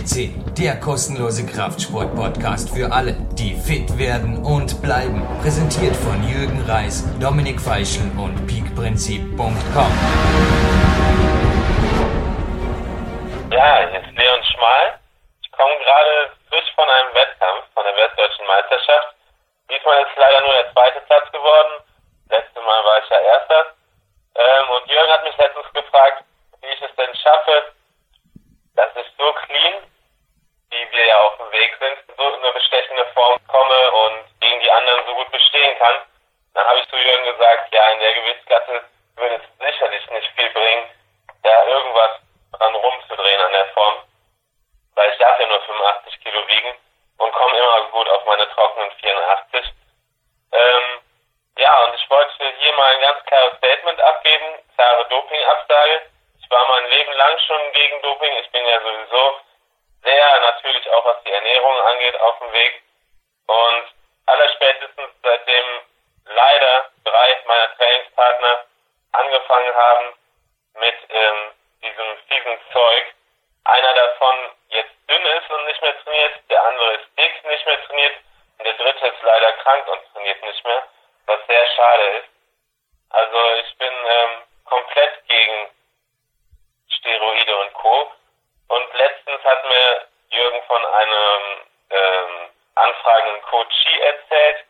FCC, der kostenlose Kraftsport-Podcast für alle, die fit werden und bleiben. Präsentiert von Jürgen Reis, Dominik Feischl und peakprinzip.com. Ja, hier ist Leon Schmal. Ich komme gerade frisch von einem Wettkampf, von der Westdeutschen Meisterschaft. Diesmal ist leider nur der zweite Platz geworden. Letztes Mal war ich ja Erster. Ähm, und Jürgen hat mich letztens gefragt, wie ich es denn schaffe, dass ich so clean, wie wir Weg sind, so in eine bestechende Form komme und gegen die anderen so gut bestehen kann. Dann habe ich zu Jürgen gesagt, ja, in der Gewichtsklasse würde es sicherlich nicht viel bringen, da irgendwas dran rumzudrehen an der Form, weil ich darf ja nur 85 Kilo wiegen und komme immer gut auf meine trockenen 84. Ähm, ja, und ich wollte hier mal ein ganz klares Statement abgeben, klare Dopingabsage. Ich war mein Leben lang schon gegen Doping. Ich bin ja sowieso sehr natürlich auch was die Ernährung angeht auf dem Weg. Und allerspätestens seitdem leider drei meiner Trainingspartner angefangen haben mit ähm, diesem fiesen Zeug. Einer davon jetzt dünn ist und nicht mehr trainiert, der andere ist dick, nicht mehr trainiert und der dritte ist leider krank und trainiert nicht mehr, was sehr schade ist. Also ich bin ähm, komplett gegen Steroide und Co. Und letztens hat mir Jürgen von einem ähm, anfragenden Coachie erzählt,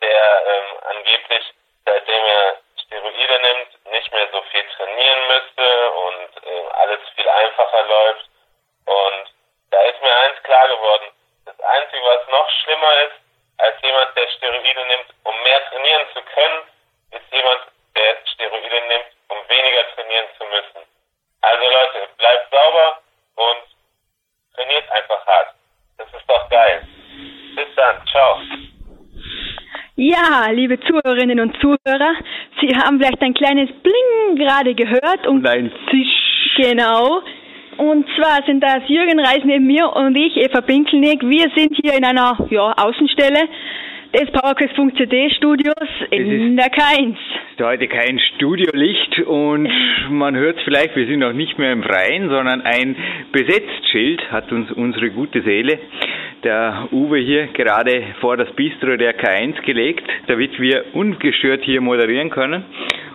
der ähm, angeblich, seitdem er Steroide nimmt, nicht mehr so viel trainieren müsste und äh, alles viel einfacher läuft. Und da ist mir eins klar geworden. Das Einzige, was noch schlimmer ist, als jemand, der Steroide nimmt, um mehr trainieren zu können, ist jemand, der Steroide nimmt, um weniger trainieren zu müssen. Also Leute, bleibt sauber und trainiert einfach hart. Das ist doch geil. Bis dann. Ciao. Ja, liebe Zuhörerinnen und Zuhörer, Sie haben vielleicht ein kleines Bling gerade gehört und Nein, Zisch. genau. Und zwar sind das Jürgen Reis neben mir und ich, Eva Pinkelnick. Wir sind hier in einer ja, Außenstelle des PowerQuest.cd Studios in der K1. Ist heute kein Studiolicht und man hört es vielleicht, wir sind noch nicht mehr im Freien, sondern ein Besetztschild hat uns unsere gute Seele, der Uwe hier gerade vor das Bistro der K1 gelegt, damit wir ungestört hier moderieren können.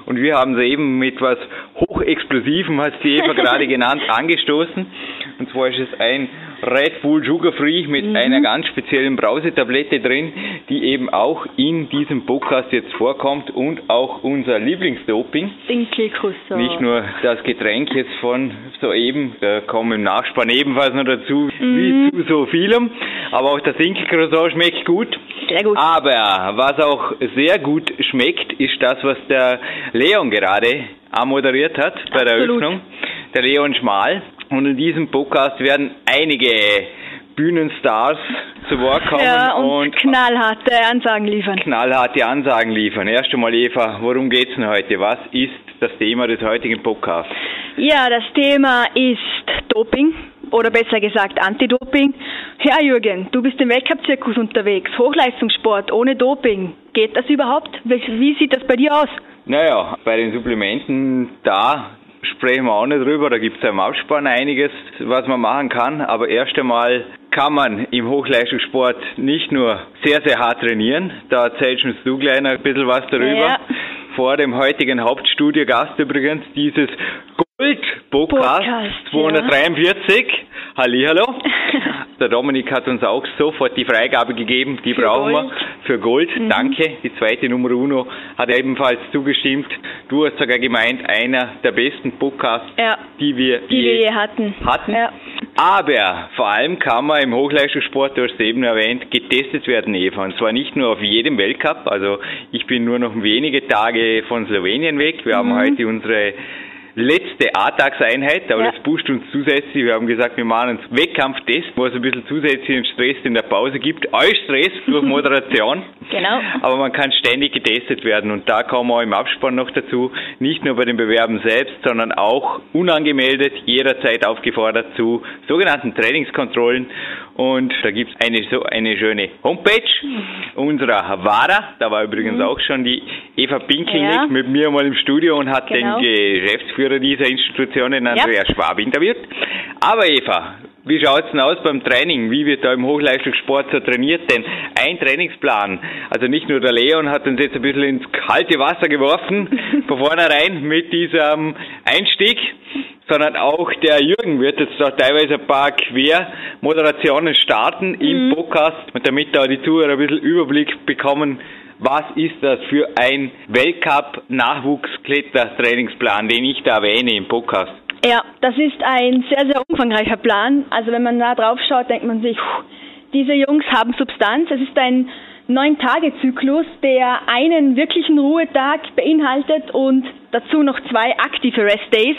Und wir haben soeben mit was Hochexplosivem, hat die Eva gerade genannt, angestoßen. Und zwar ist es ein Red Bull Sugar Free mit einer ganz speziellen Brausetablette drin, die eben auch in diesem Podcast jetzt vorkommt und auch unser Lieblingsdoping. Dinkelkusser. Nicht nur das Getränk jetzt von soeben, da kommen im Nachspann ebenfalls noch dazu, wie zu so vielem, aber auch das Dinkelcroissant schmeckt gut. Sehr gut. Aber was auch sehr gut schmeckt, ist das, was der Leon gerade amoderiert hat bei der Absolut. Eröffnung. Der Leon Schmal. Und in diesem Podcast werden einige Bühnenstars zu Wort kommen Ja, und, und knallharte Ansagen liefern. knallharte Ansagen liefern. Erst einmal Eva, worum geht's denn heute? Was ist das Thema des heutigen Podcasts? Ja, das Thema ist Doping oder besser gesagt Anti-Doping. Ja, Jürgen, du bist im Weltcup-Zirkus unterwegs. Hochleistungssport ohne Doping. Geht das überhaupt? Wie sieht das bei dir aus? Naja, bei den Supplementen, da sprechen wir auch nicht drüber. Da gibt's ja im Abspann einiges, was man machen kann. Aber erst einmal kann man im Hochleistungssport nicht nur sehr, sehr hart trainieren. Da erzählst uns du gleich noch ein bisschen was darüber. Ja. Vor dem heutigen Hauptstudiogast übrigens dieses Gold-Podcast Podcast, 243. Hallihallo. Der Dominik hat uns auch sofort die Freigabe gegeben, die Für brauchen Gold. Mhm. wir für Gold. Danke. Die zweite Nummer Uno hat ebenfalls zugestimmt. Du hast sogar gemeint, einer der besten Podcasts, Ja. die wir Die wir je hatten. hatten. Ja. Aber vor allem kann man im Hochleistungssport, du hast es eben erwähnt, getestet werden, Eva. Und zwar nicht nur auf jedem Weltcup. Also ich bin nur noch wenige Tage von Slowenien weg. Wir haben heute unsere letzte A-Tagseinheit, aber Ja. das pusht uns zusätzlich. Wir haben gesagt, wir machen einen Wettkampftest, wo es ein bisschen zusätzlichen Stress in der Pause gibt. Euch Stress durch Moderation. Genau. Aber man kann ständig getestet werden und da kommen wir im Abspann noch dazu, nicht nur bei den Bewerben selbst, sondern auch unangemeldet, jederzeit aufgefordert zu sogenannten Trainingskontrollen und da gibt's eine so eine schöne Homepage unserer WADA, da war übrigens auch schon die Eva Pinkelnick Mhm. Ja. mit mir mal im Studio und hat Genau. den Geschäftsführer dieser Institution, den Andreas Schwab, interviewt. Aber Eva, wie schaut's denn aus beim Training? Wie wird da im Hochleistungssport so trainiert? Denn ein Trainingsplan, also nicht nur der Leon hat uns jetzt ein bisschen ins kalte Wasser geworfen, von vornherein mit diesem Einstieg, sondern auch der Jürgen wird jetzt da teilweise ein paar Quermoderationen starten im mhm. Podcast, damit da die Zuhörer ein bisschen Überblick bekommen, was ist das für ein Weltcup-Nachwuchsklettertrainingsplan, den ich da erwähne im Podcast? Ja, das ist ein sehr, sehr umfangreicher Plan. Also wenn man da drauf schaut, denkt man sich, diese Jungs haben Substanz. Es ist ein Neun-Tage-Zyklus, der einen wirklichen Ruhetag beinhaltet und dazu noch zwei aktive Rest-Days.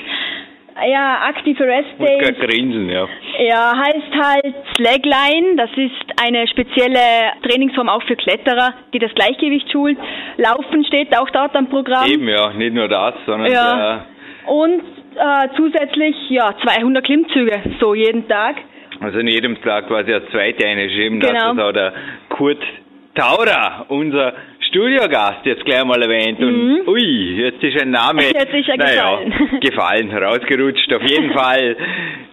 Ja, aktive Rest Days. Grinsen, ja. Ja, heißt halt Slagline. Das ist eine spezielle Trainingsform auch für Kletterer, die das Gleichgewicht schult. Laufen steht auch dort am Programm. Eben, ja, nicht nur das, sondern ja. Äh, und äh, zusätzlich ja 200 Klimmzüge so jeden Tag. Also in jedem Tag quasi eine zweite eingeschrieben, genau. das hat der Kurt Taurer, unser Studiogast jetzt gleich mal erwähnt und mhm. ui, jetzt ist ein Name jetzt ist er naja, gefallen. gefallen, rausgerutscht. Auf jeden Fall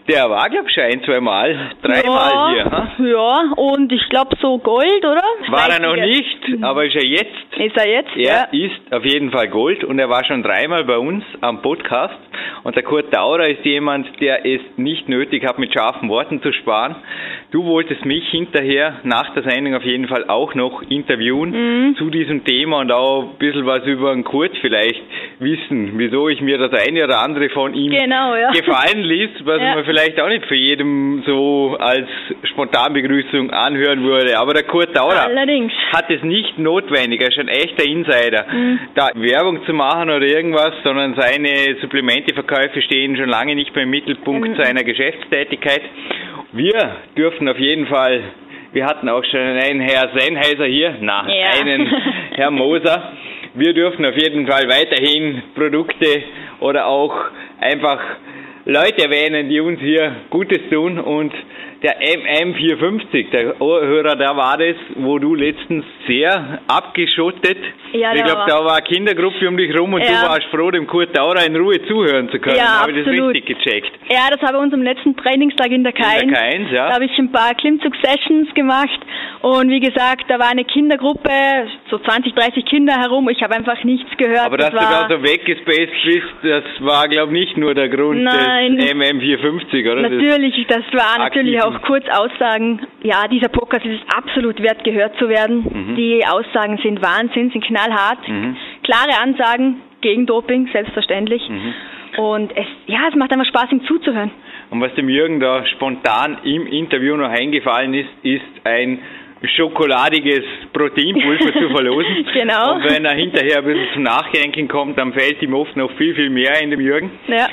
der war, glaube ich, schon ein, zwei Mal, dreimal ja, hier. Ha? Ja, und ich glaube so Gold, oder? War er noch nicht, aber ist er jetzt. Ist er jetzt? Er ja. ist auf jeden Fall Gold und er war schon dreimal bei uns am Podcast. Und der Kurt Daurer ist jemand, der es nicht nötig hat, mit scharfen Worten zu sparen. Du wolltest mich hinterher nach der Sendung auf jeden Fall auch noch interviewen mhm. zu diesem Thema und auch ein bisschen was über den Kurt vielleicht wissen, wieso ich mir das eine oder andere von ihm genau, ja. gefallen ließ, was ja. man vielleicht vielleicht auch nicht für jedem so als Spontanbegrüßung anhören würde. Aber der Kurt Allerdings. hat es nicht notwendig, er ist ein echter Insider, mhm. da Werbung zu machen oder irgendwas, sondern seine Supplementeverkäufe stehen schon lange nicht mehr im Mittelpunkt mhm. seiner Geschäftstätigkeit. Wir dürfen auf jeden Fall wir hatten auch schon einen Herr Sennheiser hier, na, ja. einen Herr Moser. Wir dürfen auf jeden Fall weiterhin Produkte oder auch einfach Leute erwähnen, die uns hier Gutes tun und der MM450, der Ohrhörer, da war das, wo du letztens sehr abgeschottet. Ja, ich glaube, da war eine Kindergruppe um dich rum und ja. du warst froh, dem Kurt Daurer in Ruhe zuhören zu können. Ja, habe ich das richtig gecheckt? Ja, das habe ich uns am letzten Trainingstag in der Keins. In der Keins, ja. Da habe ich ein paar Klimmzug-Sessions gemacht und wie gesagt, da war eine Kindergruppe, so 20, 30 Kinder herum. Ich habe einfach nichts gehört. Aber dass das du da so weggespaced bist, das war, glaube ich, nicht nur der Grund Nein. des MM450, oder? Natürlich, das war natürlich auch kurz Aussagen. Ja, dieser Podcast ist absolut wert, gehört zu werden. Mhm. Die Aussagen sind Wahnsinn, sind knallhart. Mhm. Klare Ansagen gegen Doping, selbstverständlich. Mhm. Und es, ja, es macht einfach Spaß, ihm zuzuhören. Und was dem Jürgen da spontan im Interview noch eingefallen ist, ist ein schokoladiges Proteinpulver zu verlosen. genau. Und wenn er hinterher ein bisschen zum Nachdenken kommt, dann fällt ihm oft noch viel, viel mehr in dem Jürgen. Ja.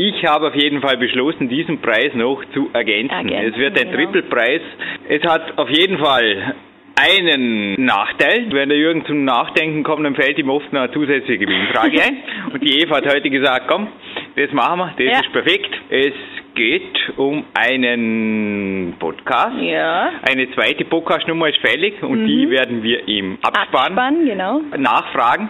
Ich habe auf jeden Fall beschlossen, diesen Preis noch zu ergänzen. ergänzen es wird ein genau. Triple-Preis. Es hat auf jeden Fall einen Nachteil. Wenn der Jürgen zum Nachdenken kommt, dann fällt ihm oft eine zusätzliche Gewinnfrage ein. Und die Eva hat heute gesagt, komm, das machen wir, das ja. ist perfekt. Es geht um einen Podcast. Ja. Eine zweite Podcastnummer ist fällig und mhm. die werden wir im Abspann, Abspann genau. nachfragen.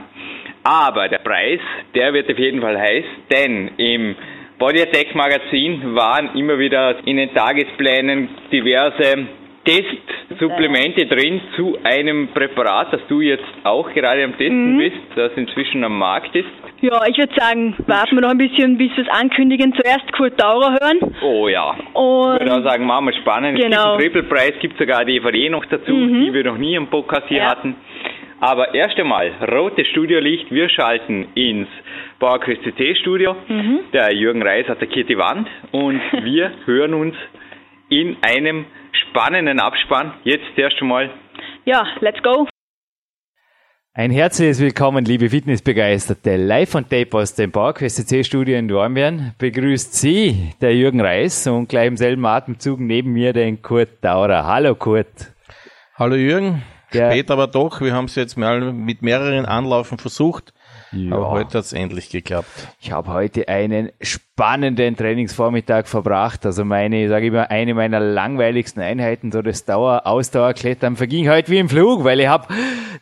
Aber der Preis, der wird auf jeden Fall heiß, denn im Body Attack Magazin waren immer wieder in den Tagesplänen diverse Testsupplemente drin zu einem Präparat, das du jetzt auch gerade am Testen mhm. bist, das inzwischen am Markt ist. Ja, ich würde sagen, warten wir noch ein bisschen, bis wir es ankündigen. Zuerst Kurt Daurer hören. Oh ja. Und ich würde auch sagen, machen wir spannend. Genau. Es gibt einen Triple-Preis, gibt sogar die DVD noch dazu, mhm. die wir noch nie im Podcast hier ja. hatten. Aber erst einmal, rotes Studiolicht, wir schalten ins Bauerkreuz CC Studio. Mhm. Der Jürgen Reis attackiert die Wand und wir hören uns in einem spannenden Abspann. Jetzt erst einmal. Ja, let's go. Ein herzliches Willkommen, liebe Fitnessbegeisterte. Live on Tape aus dem PowerQuest C Studio in Dornbirn begrüßt Sie der Jürgen Reis und gleich im selben Atemzug neben mir den Kurt Daurer. Hallo Kurt. Hallo Jürgen. Der Spät aber doch. Wir haben es jetzt mal mit mehreren Anlaufen versucht. Ja. Aber heute hat es endlich geklappt. Ich habe heute einen spannenden Trainingsvormittag verbracht. Also meine, sage ich mal, eine meiner langweiligsten Einheiten, so das Dauer-Ausdauerklettern, verging heute wie im Flug, weil ich habe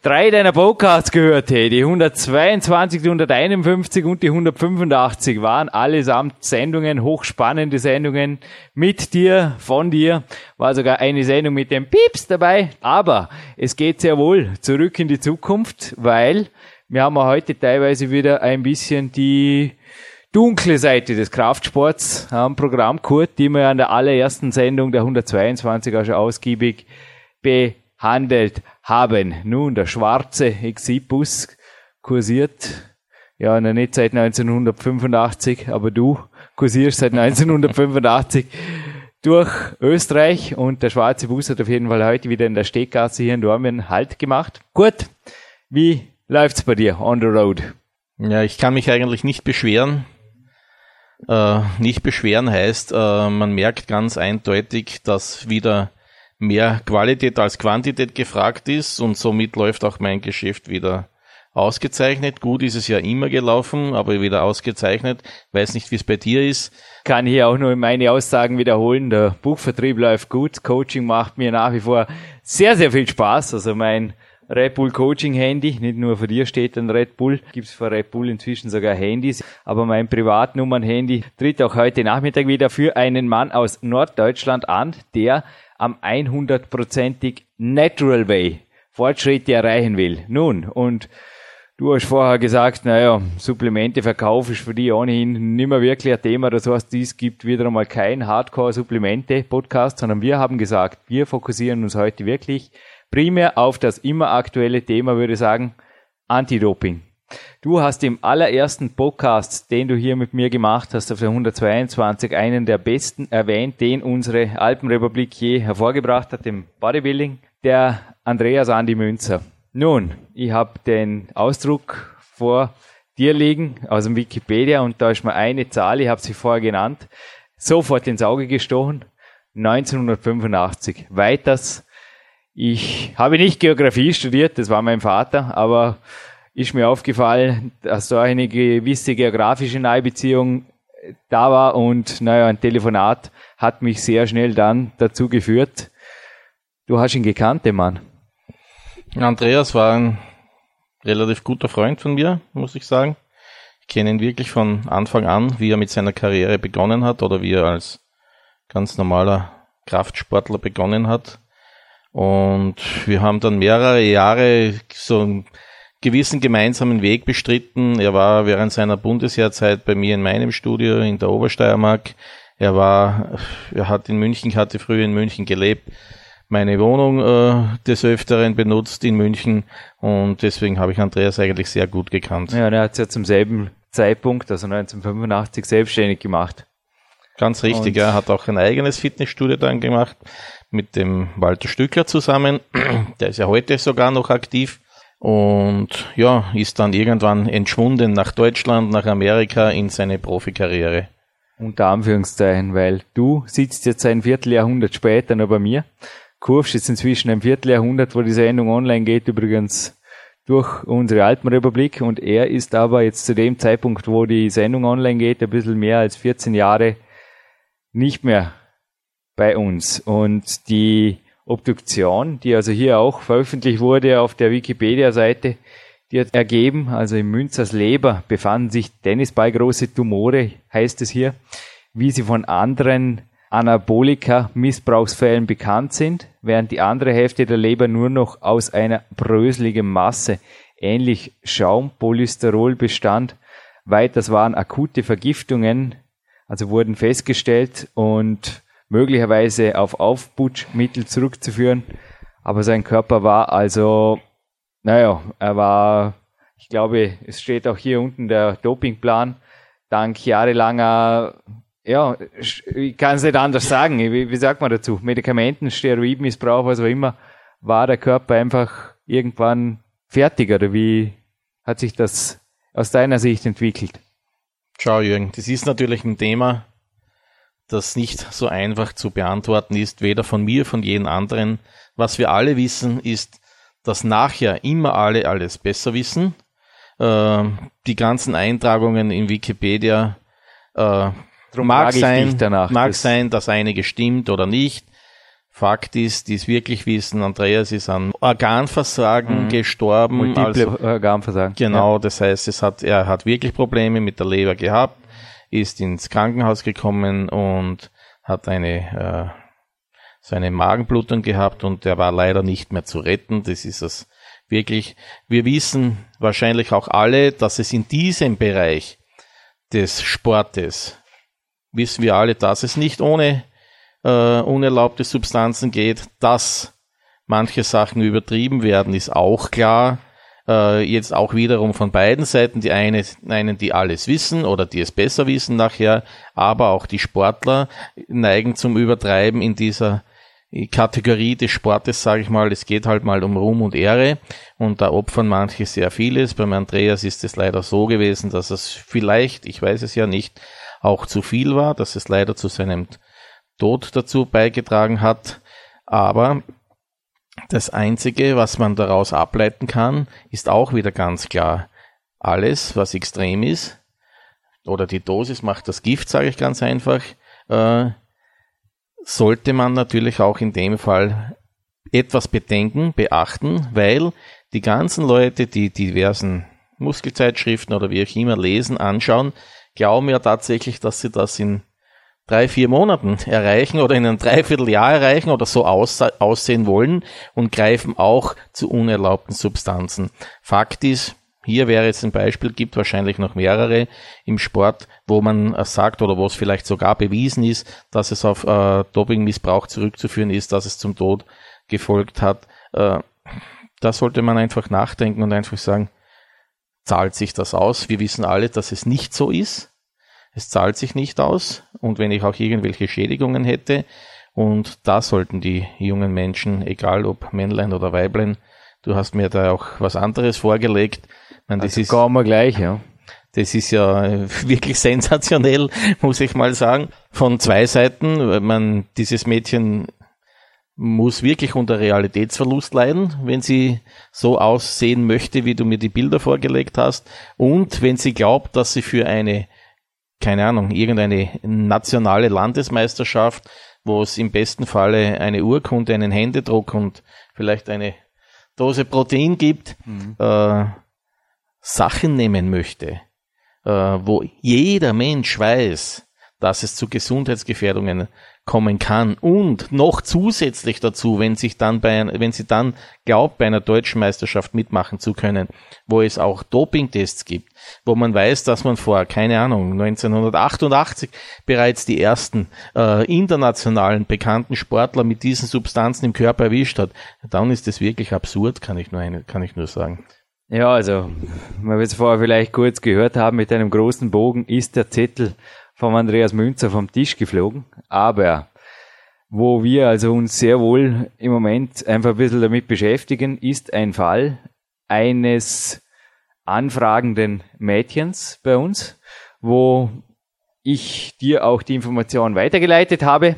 drei deiner Podcasts gehört. Hey. Die 122, die 151 und die 185 waren allesamt Sendungen, hochspannende Sendungen mit dir, von dir. War sogar eine Sendung mit dem Pieps dabei. Aber es geht sehr wohl zurück in die Zukunft, weil wir haben heute teilweise wieder ein bisschen die dunkle Seite des Kraftsports am Programm Kurt, die wir an der allerersten Sendung der 122 auch schon ausgiebig behandelt haben. Nun, der schwarze Exibus kursiert, ja, noch nicht seit 1985, aber du kursierst seit 1985 durch Österreich und der schwarze Bus hat auf jeden Fall heute wieder in der Steggasse hier in Dormien Halt gemacht. Gut, wie läuft's bei dir on the road? Ja, ich kann mich eigentlich nicht beschweren. Äh, nicht beschweren heißt, äh, man merkt ganz eindeutig, dass wieder mehr Qualität als Quantität gefragt ist und somit läuft auch mein Geschäft wieder ausgezeichnet. Gut ist es ja immer gelaufen, aber wieder ausgezeichnet. Weiß nicht, wie es bei dir ist. Kann hier auch nur meine Aussagen wiederholen. Der Buchvertrieb läuft gut. Coaching macht mir nach wie vor sehr, sehr viel Spaß. Also mein Red Bull Coaching Handy. Nicht nur für dir steht ein Red Bull, gibt es für Red Bull inzwischen sogar Handys. Aber mein Privatnummern-Handy tritt auch heute Nachmittag wieder für einen Mann aus Norddeutschland an, der am 100%ig Natural Way Fortschritte erreichen will. Nun, und du hast vorher gesagt, naja, Supplemente verkauf ist für die ohnehin nicht mehr wirklich ein Thema. Das heißt, dies gibt wieder einmal kein Hardcore-Supplemente-Podcast, sondern wir haben gesagt, wir fokussieren uns heute wirklich primär auf das immer aktuelle Thema, würde ich sagen, Anti-Doping. Du hast im allerersten Podcast, den du hier mit mir gemacht hast, auf der 122, einen der besten erwähnt, den unsere Alpenrepublik je hervorgebracht hat, im Bodybuilding, der Andreas Andi Münzer. Nun, ich habe den Ausdruck vor dir liegen aus dem Wikipedia und da ist mal eine Zahl, ich habe sie vorher genannt, sofort ins Auge gestochen. 1985. Weiters ich habe nicht Geografie studiert, das war mein Vater, aber ist mir aufgefallen, dass da eine gewisse geografische Nahbeziehung da war und naja, ein Telefonat hat mich sehr schnell dann dazu geführt. Du hast ihn gekannt, den Mann. Andreas war ein relativ guter Freund von mir, muss ich sagen. Ich kenne ihn wirklich von Anfang an, wie er mit seiner Karriere begonnen hat oder wie er als ganz normaler Kraftsportler begonnen hat. Und wir haben dann mehrere Jahre so einen gewissen gemeinsamen Weg bestritten. Er war während seiner Bundesheerzeit bei mir in meinem Studio in der Obersteiermark. Er war, er hat in München, hatte früher in München gelebt, meine Wohnung äh, des Öfteren benutzt in München und deswegen habe ich Andreas eigentlich sehr gut gekannt. Ja, er hat es ja zum selben Zeitpunkt, also 1985, selbstständig gemacht. Ganz richtig, und er hat auch ein eigenes Fitnessstudio dann gemacht mit dem Walter Stückler zusammen. Der ist ja heute sogar noch aktiv. Und ja, ist dann irgendwann entschwunden nach Deutschland, nach Amerika in seine Profikarriere. Unter Anführungszeichen, weil du sitzt jetzt ein Vierteljahrhundert später noch bei mir. Kurvst jetzt inzwischen ein Vierteljahrhundert, wo die Sendung online geht, übrigens durch unsere Alpenrepublik. Und er ist aber jetzt zu dem Zeitpunkt, wo die Sendung online geht, ein bisschen mehr als 14 Jahre nicht mehr bei uns. Und die Obduktion, die also hier auch veröffentlicht wurde auf der Wikipedia-Seite, die hat ergeben, also in Münzers Leber befanden sich tennisballgroße Tumore, heißt es hier, wie sie von anderen Anabolika-Missbrauchsfällen bekannt sind, während die andere Hälfte der Leber nur noch aus einer bröseligen Masse, ähnlich Schaumpolysterol bestand. Weiters waren akute Vergiftungen, also wurden festgestellt und möglicherweise auf Aufputschmittel zurückzuführen. Aber sein Körper war also, naja, er war, ich glaube, es steht auch hier unten der Dopingplan, dank jahrelanger, ja, ich kann es nicht anders sagen, wie, wie sagt man dazu, Medikamenten, Steroidmissbrauch, was auch immer, war der Körper einfach irgendwann fertig oder wie hat sich das aus deiner Sicht entwickelt? Ciao Jürgen, das ist natürlich ein Thema, das nicht so einfach zu beantworten ist, weder von mir, von jedem anderen. Was wir alle wissen, ist, dass nachher immer alle alles besser wissen. Äh, die ganzen Eintragungen in Wikipedia äh, mag sein, danach. mag Das- sein, dass einige stimmt oder nicht. Fakt ist, die es wirklich wissen, Andreas ist an Organversagen gestorben. Multiple also- Organversagen. Genau, das heißt, es hat, er hat wirklich Probleme mit der Leber gehabt, ist ins Krankenhaus gekommen und hat eine, äh, so eine Magenblutung gehabt und er war leider nicht mehr zu retten. Das ist es wirklich. Wir wissen wahrscheinlich auch alle, dass es in diesem Bereich des Sportes, wissen wir alle, dass es nicht ohne äh, unerlaubte Substanzen geht, dass manche Sachen übertrieben werden, ist auch klar äh, jetzt auch wiederum von beiden Seiten, die eine, einen, die alles wissen oder die es besser wissen nachher, aber auch die Sportler neigen zum Übertreiben in dieser Kategorie des Sportes, sage ich mal, es geht halt mal um Ruhm und Ehre und da opfern manche sehr vieles. Beim Andreas ist es leider so gewesen, dass es vielleicht, ich weiß es ja nicht, auch zu viel war, dass es leider zu seinem Tod dazu beigetragen hat. Aber das Einzige, was man daraus ableiten kann, ist auch wieder ganz klar. Alles, was extrem ist, oder die Dosis macht das Gift, sage ich ganz einfach, äh, sollte man natürlich auch in dem Fall etwas bedenken, beachten, weil die ganzen Leute, die diversen Muskelzeitschriften oder wie auch immer lesen, anschauen, glauben ja tatsächlich, dass sie das in drei, vier Monaten erreichen oder in einem Dreivierteljahr erreichen oder so aus, aussehen wollen und greifen auch zu unerlaubten Substanzen. Fakt ist, hier wäre jetzt ein Beispiel, gibt wahrscheinlich noch mehrere im Sport, wo man äh, sagt oder wo es vielleicht sogar bewiesen ist, dass es auf äh, Dopingmissbrauch zurückzuführen ist, dass es zum Tod gefolgt hat. Äh, da sollte man einfach nachdenken und einfach sagen, zahlt sich das aus? Wir wissen alle, dass es nicht so ist. Es zahlt sich nicht aus. Und wenn ich auch irgendwelche Schädigungen hätte, und da sollten die jungen Menschen, egal ob Männlein oder Weiblein, du hast mir da auch was anderes vorgelegt. Meine, das, Also ist, wir gleich, ja. das ist ja wirklich sensationell, muss ich mal sagen. Von zwei Seiten, man, dieses Mädchen muss wirklich unter Realitätsverlust leiden, wenn sie so aussehen möchte, wie du mir die Bilder vorgelegt hast. Und wenn sie glaubt, dass sie für eine, keine Ahnung, irgendeine nationale Landesmeisterschaft, wo es im besten Falle eine Urkunde, einen Händedruck und vielleicht eine Dose Protein gibt, äh, Sachen nehmen möchte, äh, wo jeder Mensch weiß, dass es zu Gesundheitsgefährdungen kommen kann und noch zusätzlich dazu, wenn sich dann bei, wenn sie dann glaubt, bei einer deutschen Meisterschaft mitmachen zu können, wo es auch Dopingtests gibt, wo man weiß, dass man vor, keine Ahnung, 1988 bereits die ersten äh, internationalen bekannten Sportler mit diesen Substanzen im Körper erwischt hat, dann ist das wirklich absurd, kann ich nur, eine, kann ich nur sagen. Ja, also, weil wir es vorher vielleicht kurz gehört haben, mit einem großen Bogen ist der Zettel vom Andreas Münzer vom Tisch geflogen. Aber wo wir also uns sehr wohl im Moment einfach ein bisschen damit beschäftigen, ist ein Fall eines anfragenden Mädchens bei uns, wo ich dir auch die Information weitergeleitet habe,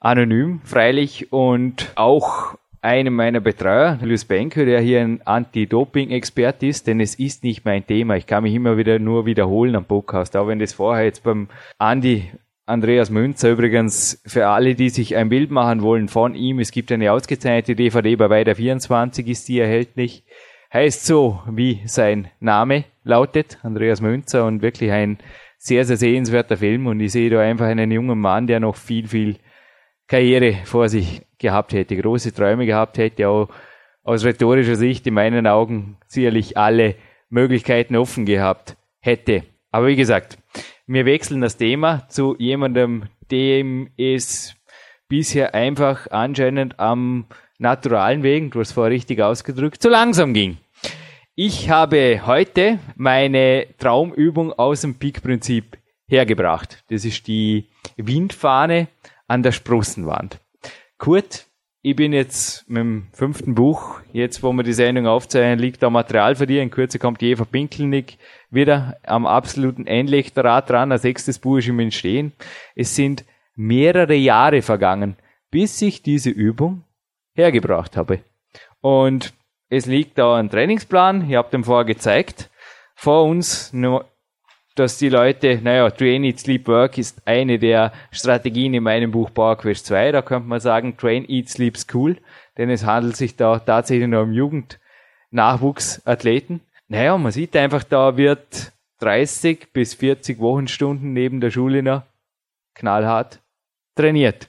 anonym freilich und auch einem meiner Betreuer, Luis Benke, der hier ein Anti-Doping-Experte ist, denn es ist nicht mein Thema. Ich kann mich immer wieder nur wiederholen am Podcast, auch wenn das vorher jetzt beim Andi Andreas Münzer übrigens für alle, die sich ein Bild machen wollen von ihm, es gibt eine ausgezeichnete DVD bei Weiter 24 ist die erhältlich. Heißt so, wie sein Name lautet, Andreas Münzer und wirklich ein sehr, sehr sehenswerter Film und ich sehe da einfach einen jungen Mann, der noch viel, viel Karriere vor sich gehabt hätte, große Träume gehabt hätte, auch aus rhetorischer Sicht in meinen Augen sicherlich alle Möglichkeiten offen gehabt hätte. Aber wie gesagt, wir wechseln das Thema zu jemandem, dem es bisher einfach anscheinend am naturalen Wegen, du hast vorher richtig ausgedrückt, zu langsam ging. Ich habe heute meine Traumübung aus dem Peak-Prinzip hergebracht. Das ist die Windfahne an der Sprossenwand. Kurt, ich bin jetzt mit dem fünften Buch, jetzt wo wir die Sendung aufzeichnen, liegt da Material für dich. In Kürze kommt die Eva Pinkelnick wieder am absoluten Endlektorat dran. Ein sechstes Buch ist im Entstehen. Es sind mehrere Jahre vergangen, bis ich diese Übung hergebracht habe. Und es liegt da ein Trainingsplan, ich habe dem vorher gezeigt, vor uns, dass die Leute, naja, Train, Eat, Sleep, Work ist eine der Strategien in meinem Buch Power Quest 2. Da könnte man sagen, Train, Eat, Sleep, School, denn es handelt sich da tatsächlich nur um Jugendnachwuchsathleten. Naja, man sieht einfach, da wird 30 bis 40 Wochenstunden neben der Schule noch knallhart trainiert.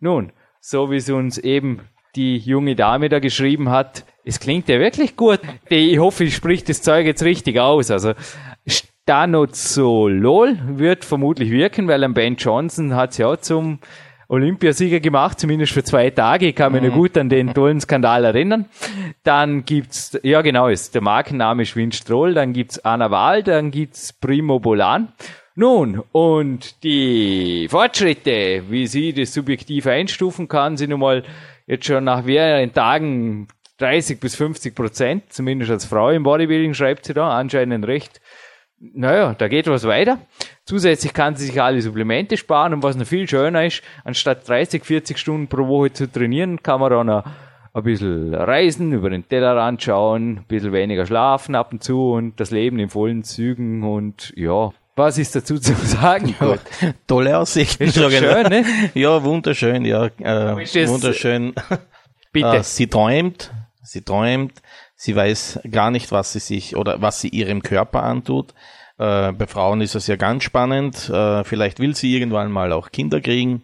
Nun, so wie es uns eben die junge Dame da geschrieben hat, es klingt ja wirklich gut. Ich hoffe, ich sprich das Zeug jetzt richtig aus. Also Stanozolol wird vermutlich wirken, weil ein Ben Johnson hat es ja zum Olympiasieger gemacht, zumindest für zwei Tage. Ich kann mich mhm. noch gut an den tollen Skandal erinnern. Dann gibt's, ja genau, ist der Markenname Schwindstroll, dann gibt's Anna Wahl, dann gibt's Primo Bolan. Nun, und die Fortschritte, wie sie das subjektiv einstufen kann, sind nun mal jetzt schon nach mehreren Tagen 30 bis 50 Prozent, zumindest als Frau im Bodybuilding schreibt sie da, anscheinend recht. Naja, da geht was weiter. Zusätzlich kann sie sich alle Supplemente sparen und was noch viel schöner ist, anstatt 30, 40 Stunden pro Woche zu trainieren, kann man dann ein bisschen reisen, über den Tellerrand schauen, ein bisschen weniger schlafen ab und zu und das Leben in vollen Zügen und ja, was ist dazu zu sagen? Ja, tolle Aussichten. Ist schön, ne? Ja, wunderschön, ja. Äh, wunderschön. Bitte. Äh, sie träumt, sie träumt, sie weiß gar nicht, was sie sich oder was sie ihrem Körper antut. Äh, bei Frauen ist es ja ganz spannend. Äh, vielleicht will sie irgendwann mal auch Kinder kriegen.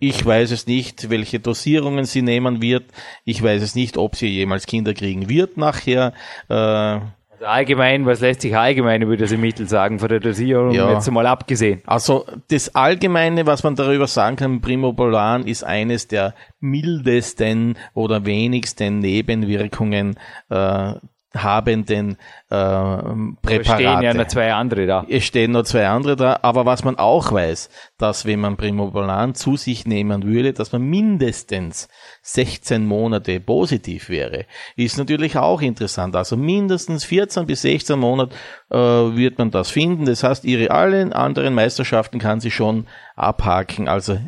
Ich weiß es nicht, welche Dosierungen sie nehmen wird. Ich weiß es nicht, ob sie jemals Kinder kriegen wird nachher. Äh, allgemein, was lässt sich allgemein über das Mittel sagen, von der Dosierung ja. jetzt mal abgesehen? Also das Allgemeine, was man darüber sagen kann, Primobolan ist eines der mildesten oder wenigsten Nebenwirkungen äh, habenden äh, Präparate. Es stehen ja noch zwei andere da. Es stehen noch zwei andere da, aber was man auch weiß, dass wenn man Primobolan zu sich nehmen würde, dass man mindestens 16 Monate positiv wäre, ist natürlich auch interessant. Also mindestens 14 bis 16 Monate äh, wird man das finden. Das heißt, ihre allen anderen Meisterschaften kann sie schon abhaken. Also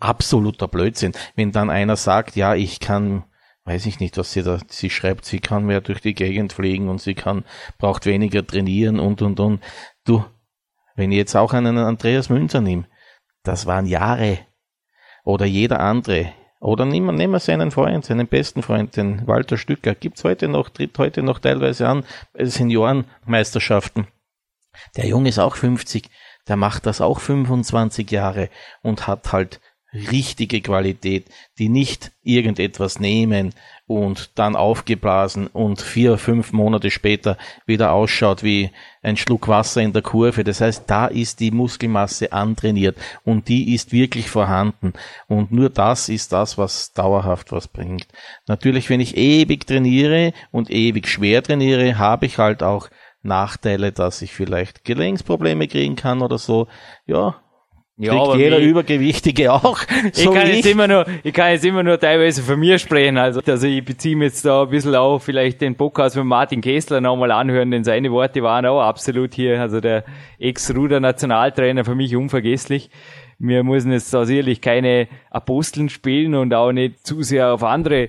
absoluter Blödsinn. Wenn dann einer sagt, ja, ich kann weiß ich nicht, was sie da, sie schreibt, sie kann mehr durch die Gegend fliegen und sie kann, braucht weniger trainieren und, und, und. Du, wenn ich jetzt auch einen Andreas Münzer nehme, das waren Jahre. Oder jeder andere. Oder nehmen, wir seinen Freund, seinen besten Freund, den Walter Stücker. Gibt's heute noch, tritt heute noch teilweise an bei Seniorenmeisterschaften. Der Junge ist auch 50, der macht das auch 25 Jahre und hat halt richtige Qualität, die nicht irgendetwas nehmen und dann aufgeblasen und vier, fünf Monate später wieder ausschaut wie ein Schluck Wasser in der Kurve. Das heißt, da ist die Muskelmasse antrainiert und die ist wirklich vorhanden. Und nur das ist das, was dauerhaft was bringt. Natürlich, wenn ich ewig trainiere und ewig schwer trainiere, habe ich halt auch Nachteile, dass ich vielleicht Gelenksprobleme kriegen kann oder so. Ja, ja, Kriegt jeder wie, Übergewichtige auch. ich, kann jetzt immer nur, ich kann jetzt immer nur teilweise von mir sprechen. Also, also ich beziehe mich jetzt da ein bisschen auch vielleicht den Podcast mit Martin Kessler nochmal anhören, denn seine Worte waren auch absolut hier, also der Ex-Ruder-Nationaltrainer für mich unvergesslich. Wir müssen jetzt da sicherlich keine Aposteln spielen und auch nicht zu sehr auf andere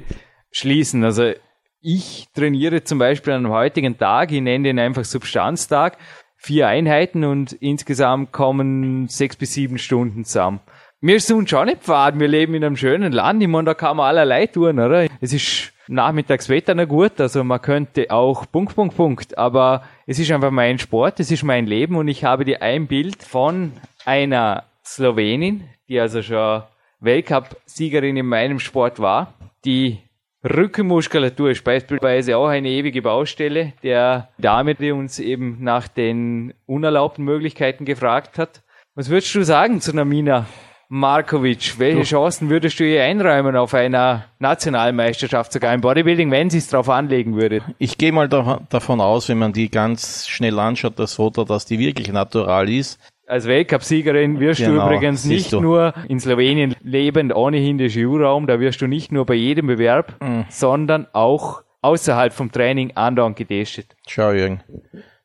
schließen. Also ich trainiere zum Beispiel an einem heutigen Tag, ich nenne den einfach Substanztag, vier Einheiten und insgesamt kommen sechs bis sieben Stunden zusammen. Mir ist uns schon nicht fad, wir leben in einem schönen Land, ich meine, da kann man allerlei tun, oder? Es ist Nachmittagswetter noch gut, also man könnte auch Punkt, Punkt, Punkt, aber es ist einfach mein Sport, es ist mein Leben. Und ich habe dir ein Bild von einer Slowenin, die also schon Weltcup-Siegerin in meinem Sport war, die Rückenmuskulatur ist beispielsweise auch eine ewige Baustelle. Der Dame, die uns eben nach den unerlaubten Möglichkeiten gefragt hat. Was würdest du sagen zu Namina Markovic? Welche du. Chancen würdest du ihr einräumen auf einer Nationalmeisterschaft, sogar im Bodybuilding, wenn sie es darauf anlegen würde? Ich gehe mal da, davon aus, wenn man die ganz schnell anschaut, das Foto, dass die wirklich natural ist, als Weltcupsiegerin wirst genau, du übrigens nicht du. nur in Slowenien lebend ohnehin der EU-Raum, da wirst du nicht nur bei jedem Bewerb, mhm. sondern auch außerhalb vom Training andauernd getestet. Schau, Jürgen.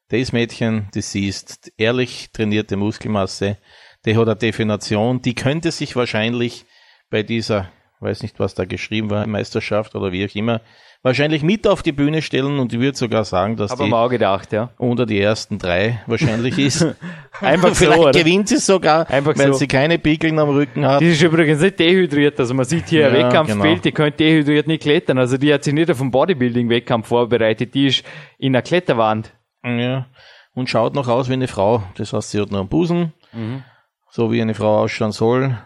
Das Mädchen, das siehst, ehrlich trainierte Muskelmasse, die hat eine Definition, die könnte sich wahrscheinlich bei dieser weiß nicht, was da geschrieben war, Meisterschaft oder wie auch immer, wahrscheinlich mit auf die Bühne stellen und ich würde sogar sagen, dass Hab die auch gedacht, ja. unter die ersten drei wahrscheinlich ist. Einfach so, Vielleicht oder? gewinnt sie sogar, Einfach weil so. sie keine Pickeln am Rücken hat. Die ist übrigens nicht dehydriert, also man sieht hier ein Ja, Wettkampfbild, genau. die könnte dehydriert nicht klettern, also die hat sich nicht auf einen Bodybuilding-Wettkampf vorbereitet, die ist in einer Kletterwand. Ja. Und schaut noch aus wie eine Frau. Das heißt, sie hat noch einen Busen, Mhm. so wie eine Frau ausschauen soll.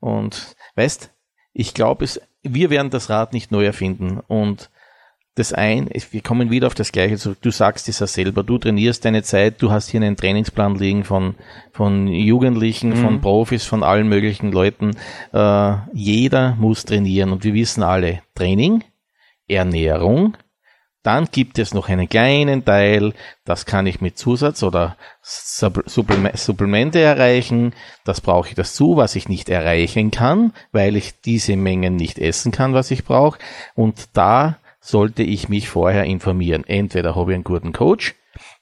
Und weißt, ich glaube, es, wir werden das Rad nicht neu erfinden. Und das ein, wir kommen wieder auf das Gleiche zurück. Du sagst es ja selber, du trainierst deine Zeit, du hast hier einen Trainingsplan liegen von, von Jugendlichen, von Profis, von allen möglichen Leuten. Äh, jeder muss trainieren und wir wissen alle, Training, Ernährung, dann gibt es noch einen kleinen Teil, das kann ich mit Zusatz oder Supplemente erreichen. Das brauche ich dazu, was ich nicht erreichen kann, weil ich diese Mengen nicht essen kann, was ich brauche. Und da sollte ich mich vorher informieren. Entweder habe ich einen guten Coach,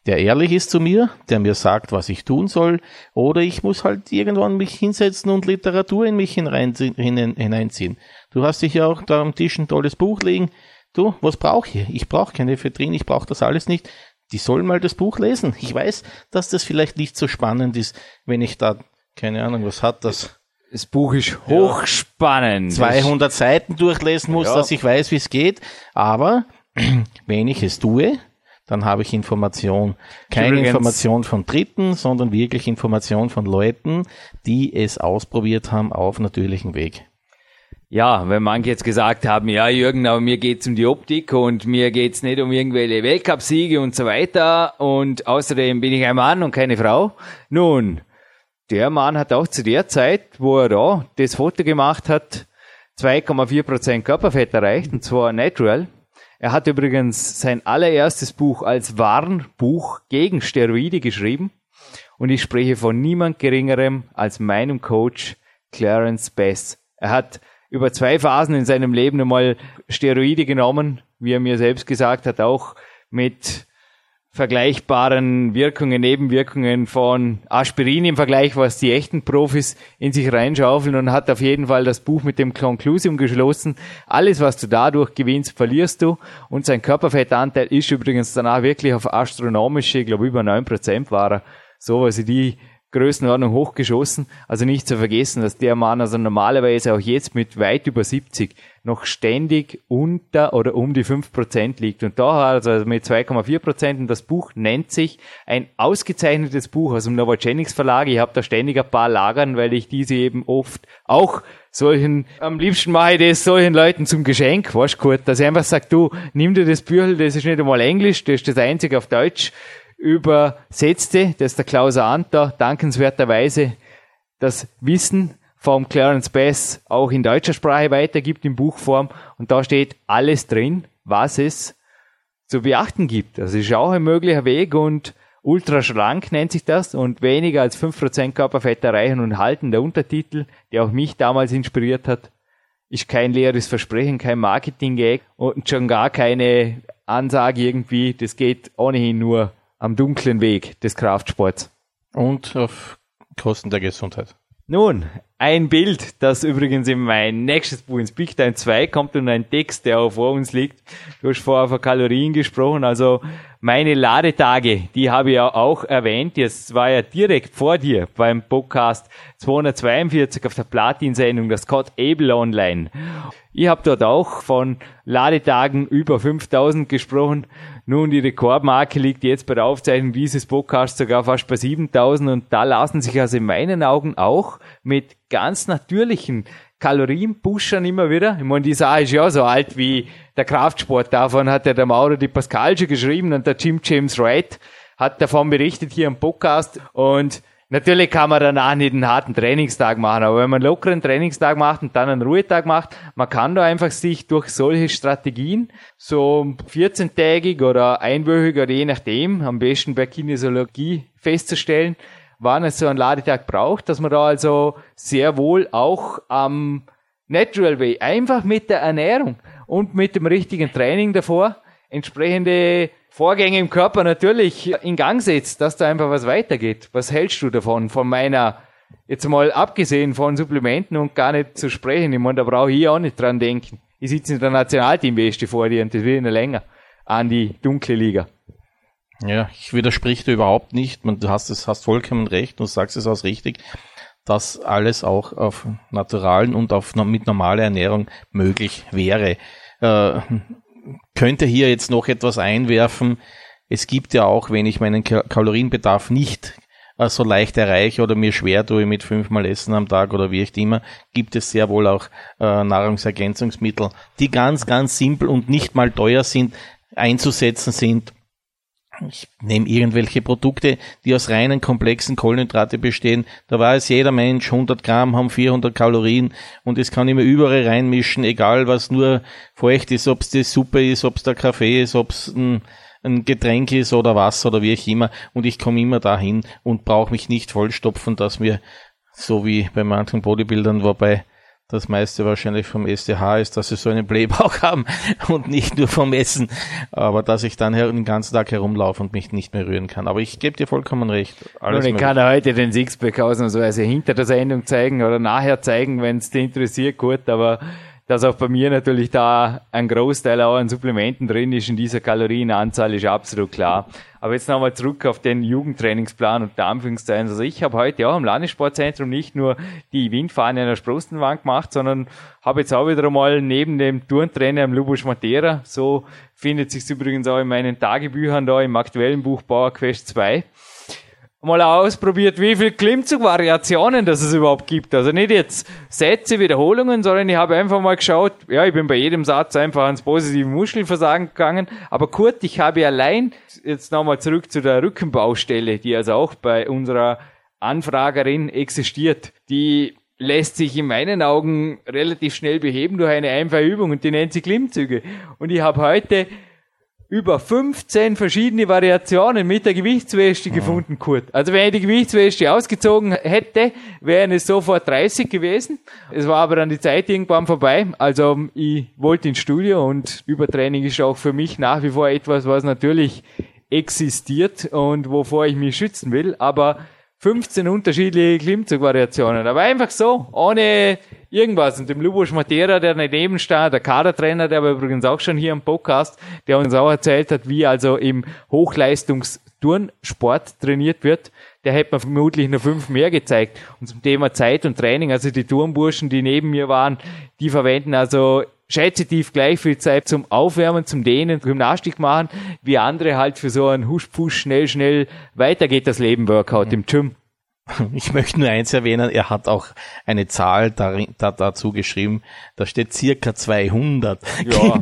der ehrlich ist zu mir, der mir sagt, was ich tun soll, oder ich muss halt irgendwann mich hinsetzen und Literatur in mich hineinziehen. Du hast dich ja auch da am Tisch ein tolles Buch liegen. Du, was brauche ich? Ich brauche keine Ephedrin, ich brauche das alles nicht. Die sollen mal das Buch lesen. Ich weiß, dass das vielleicht nicht so spannend ist, wenn ich da, keine Ahnung, was hat das, Das Buch ist hochspannend. 200 Seiten durchlesen muss, Ja. dass ich weiß, wie es geht. Aber wenn ich es tue, dann habe ich Information. Keine Übrigens- Information von Dritten, sondern wirklich Information von Leuten, die es ausprobiert haben auf natürlichem Weg. Ja, wenn manche jetzt gesagt haben, ja Jürgen, aber mir geht's um die Optik und mir geht's nicht um irgendwelche Weltcupsiege und so weiter und außerdem bin ich ein Mann und keine Frau. Nun, der Mann hat auch zu der Zeit, wo er da das Foto gemacht hat, 2,4% Körperfett erreicht und zwar natural. Er hat übrigens sein allererstes Buch als Warnbuch gegen Steroide geschrieben und ich spreche von niemand geringerem als meinem Coach Clarence Bass. Er hat über zwei Phasen in seinem Leben einmal Steroide genommen, wie er mir selbst gesagt hat, auch mit vergleichbaren Wirkungen, Nebenwirkungen von Aspirin im Vergleich, was die echten Profis in sich reinschaufeln und hat auf jeden Fall das Buch mit dem Conclusium geschlossen. Alles, was du dadurch gewinnst, verlierst du. Und sein Körperfettanteil ist übrigens danach wirklich auf astronomische, ich glaube über 9% war er. So, also die Größenordnung hochgeschossen. Also nicht zu vergessen, dass der Mann also normalerweise auch jetzt mit weit über 70 noch ständig unter oder um die 5% liegt. Und da also mit 2,4% und das Buch nennt sich ein ausgezeichnetes Buch aus dem Novogenics Verlag. Ich habe da ständig ein paar Lagern, weil ich diese eben oft auch solchen, am liebsten mache ich das solchen Leuten zum Geschenk, weißt du, Kurt, dass ich einfach sage, du, nimm dir das Büchel, das ist nicht einmal Englisch, das ist das einzige auf Deutsch, übersetzte, das ist der Klaus Anter, dankenswerterweise das Wissen vom Clarence Bass auch in deutscher Sprache weitergibt in Buchform und da steht alles drin, was es zu beachten gibt. Das ist auch ein möglicher Weg und ultraschlank nennt sich das und weniger als 5% Körperfett erreichen und halten. Der Untertitel, der auch mich damals inspiriert hat, ist kein leeres Versprechen, kein Marketing-Gag und schon gar keine Ansage irgendwie. Das geht ohnehin nur am dunklen Weg des Kraftsports. Und auf Kosten der Gesundheit. Nun, ein Bild, das übrigens in mein nächstes Buch ins Big Time 2 kommt und ein Text, der auch vor uns liegt. Du hast vorher von Kalorien gesprochen, also meine Ladetage, die habe ich ja auch erwähnt. Jetzt war ja direkt vor dir beim Podcast 242 auf der Platin-Sendung, das Scott Abel Online. Ich habe dort auch von Ladetagen über 5000 gesprochen. Nun, die Rekordmarke liegt jetzt bei der Aufzeichnung dieses Podcasts sogar fast bei 7000 und da lassen sich also in meinen Augen auch mit ganz natürlichen Kalorienpushern immer wieder. Ich meine, die Sache ist ja so alt wie der Kraftsport. Davon hat ja der Mauro die Pascal schon geschrieben und der Jim James Wright hat davon berichtet hier im Podcast und Natürlich kann man danach nicht einen harten Trainingstag machen, aber wenn man einen lockeren Trainingstag macht und dann einen Ruhetag macht, man kann da einfach sich durch solche Strategien, so 14-tägig oder einwöchig oder je nachdem, am besten bei Kinesiologie festzustellen, wann es so einen Ladetag braucht, dass man da also sehr wohl auch am Natural Way, einfach mit der Ernährung und mit dem richtigen Training davor, entsprechende Vorgänge im Körper natürlich in Gang setzt, dass da einfach was weitergeht. Was hältst du davon, von meiner Jetzt mal abgesehen von Supplementen und gar nicht zu sprechen, ich meine, da brauche ich auch nicht dran denken. Ich sitze in der Nationalteam-Weste vor dir und das wird noch länger an die dunkle Liga. Ja, ich widersprich dir überhaupt nicht. Du hast es, hast vollkommen recht und sagst es auch richtig, dass alles auch auf naturalen und auf mit normaler Ernährung möglich wäre. Äh, könnte hier jetzt noch etwas einwerfen. Es gibt ja auch, wenn ich meinen Kalorienbedarf nicht äh, so leicht erreiche oder mir schwer tue mit fünfmal Essen am Tag oder wie ich immer, gibt es sehr wohl auch äh, Nahrungsergänzungsmittel, die ganz, ganz simpel und nicht mal teuer sind, einzusetzen sind. Ich nehme irgendwelche Produkte, die aus reinen komplexen Kohlenhydrate bestehen. Da weiß jeder Mensch, 100 Gramm haben 400 Kalorien und es kann immer überall reinmischen, egal was nur feucht ist, ob es die Suppe ist, ob es der Kaffee ist, ob es ein ein Getränk ist oder Wasser oder wie auch immer und ich komme immer dahin und brauche mich nicht vollstopfen, dass mir so wie bei manchen Bodybuildern, wobei das meiste wahrscheinlich vom SDH ist, dass sie so einen Blähbauch haben und nicht nur vom Essen, aber dass ich dann den ganzen Tag herumlaufe und mich nicht mehr rühren kann. Aber ich gebe dir vollkommen recht. Alles und ich kann heute den Sixpack ausnahmsweise hinter der Sendung zeigen oder nachher zeigen, wenn es dich interessiert, gut, aber dass auch bei mir natürlich da ein Großteil auch an Supplementen drin ist in dieser Kalorienanzahl, ist absolut klar. Aber jetzt nochmal zurück auf den Jugendtrainingsplan und Anführungszeichen. Also ich habe heute auch im Landessportzentrum nicht nur die Windfahne der Sprostenwand gemacht, sondern habe jetzt auch wieder einmal neben dem Turntrainer im Lubos Matera, so findet sich übrigens auch in meinen Tagebüchern da im aktuellen Buch Bauer Quest 2, mal ausprobiert, wie viel Klimmzugvariationen das es überhaupt gibt. Also nicht jetzt Sätze, Wiederholungen, sondern ich habe einfach mal geschaut, ja, ich bin bei jedem Satz einfach ans positive Muschelversagen gegangen. Aber Kurt, ich habe allein, jetzt nochmal zurück zu der Rückenbaustelle, die also auch bei unserer Anfragerin existiert, die lässt sich in meinen Augen relativ schnell beheben durch eine einfache Übung und die nennt sie Klimmzüge. Und ich habe heute über 15 verschiedene Variationen mit der Gewichtsweste ja. gefunden, Kurt. Also wenn ich die Gewichtsweste ausgezogen hätte, wären es sofort 30 gewesen. Es war aber dann die Zeit irgendwann vorbei. Also ich wollte ins Studio und Übertraining ist auch für mich nach wie vor etwas, was natürlich existiert und wovor ich mich schützen will. Aber 15 unterschiedliche Klimmzugvariationen. Aber einfach so, ohne irgendwas. Und dem Lubos Matera, der daneben stand, der Kadertrainer, der aber übrigens auch schon hier im Podcast, der uns auch erzählt hat, wie also im Hochleistungsturnsport trainiert wird, der hätte mir vermutlich noch fünf mehr gezeigt. Und zum Thema Zeit und Training, also die Turnburschen, die neben mir waren, die verwenden also schätzitiv gleich viel Zeit zum Aufwärmen, zum Dehnen, Gymnastik machen, wie andere halt für so einen Husch-Push schnell, schnell weiter geht das Leben Workout mhm. im Gym. Ich möchte nur eins erwähnen, er hat auch eine Zahl darin, da, dazu geschrieben, da steht circa 200. Ja.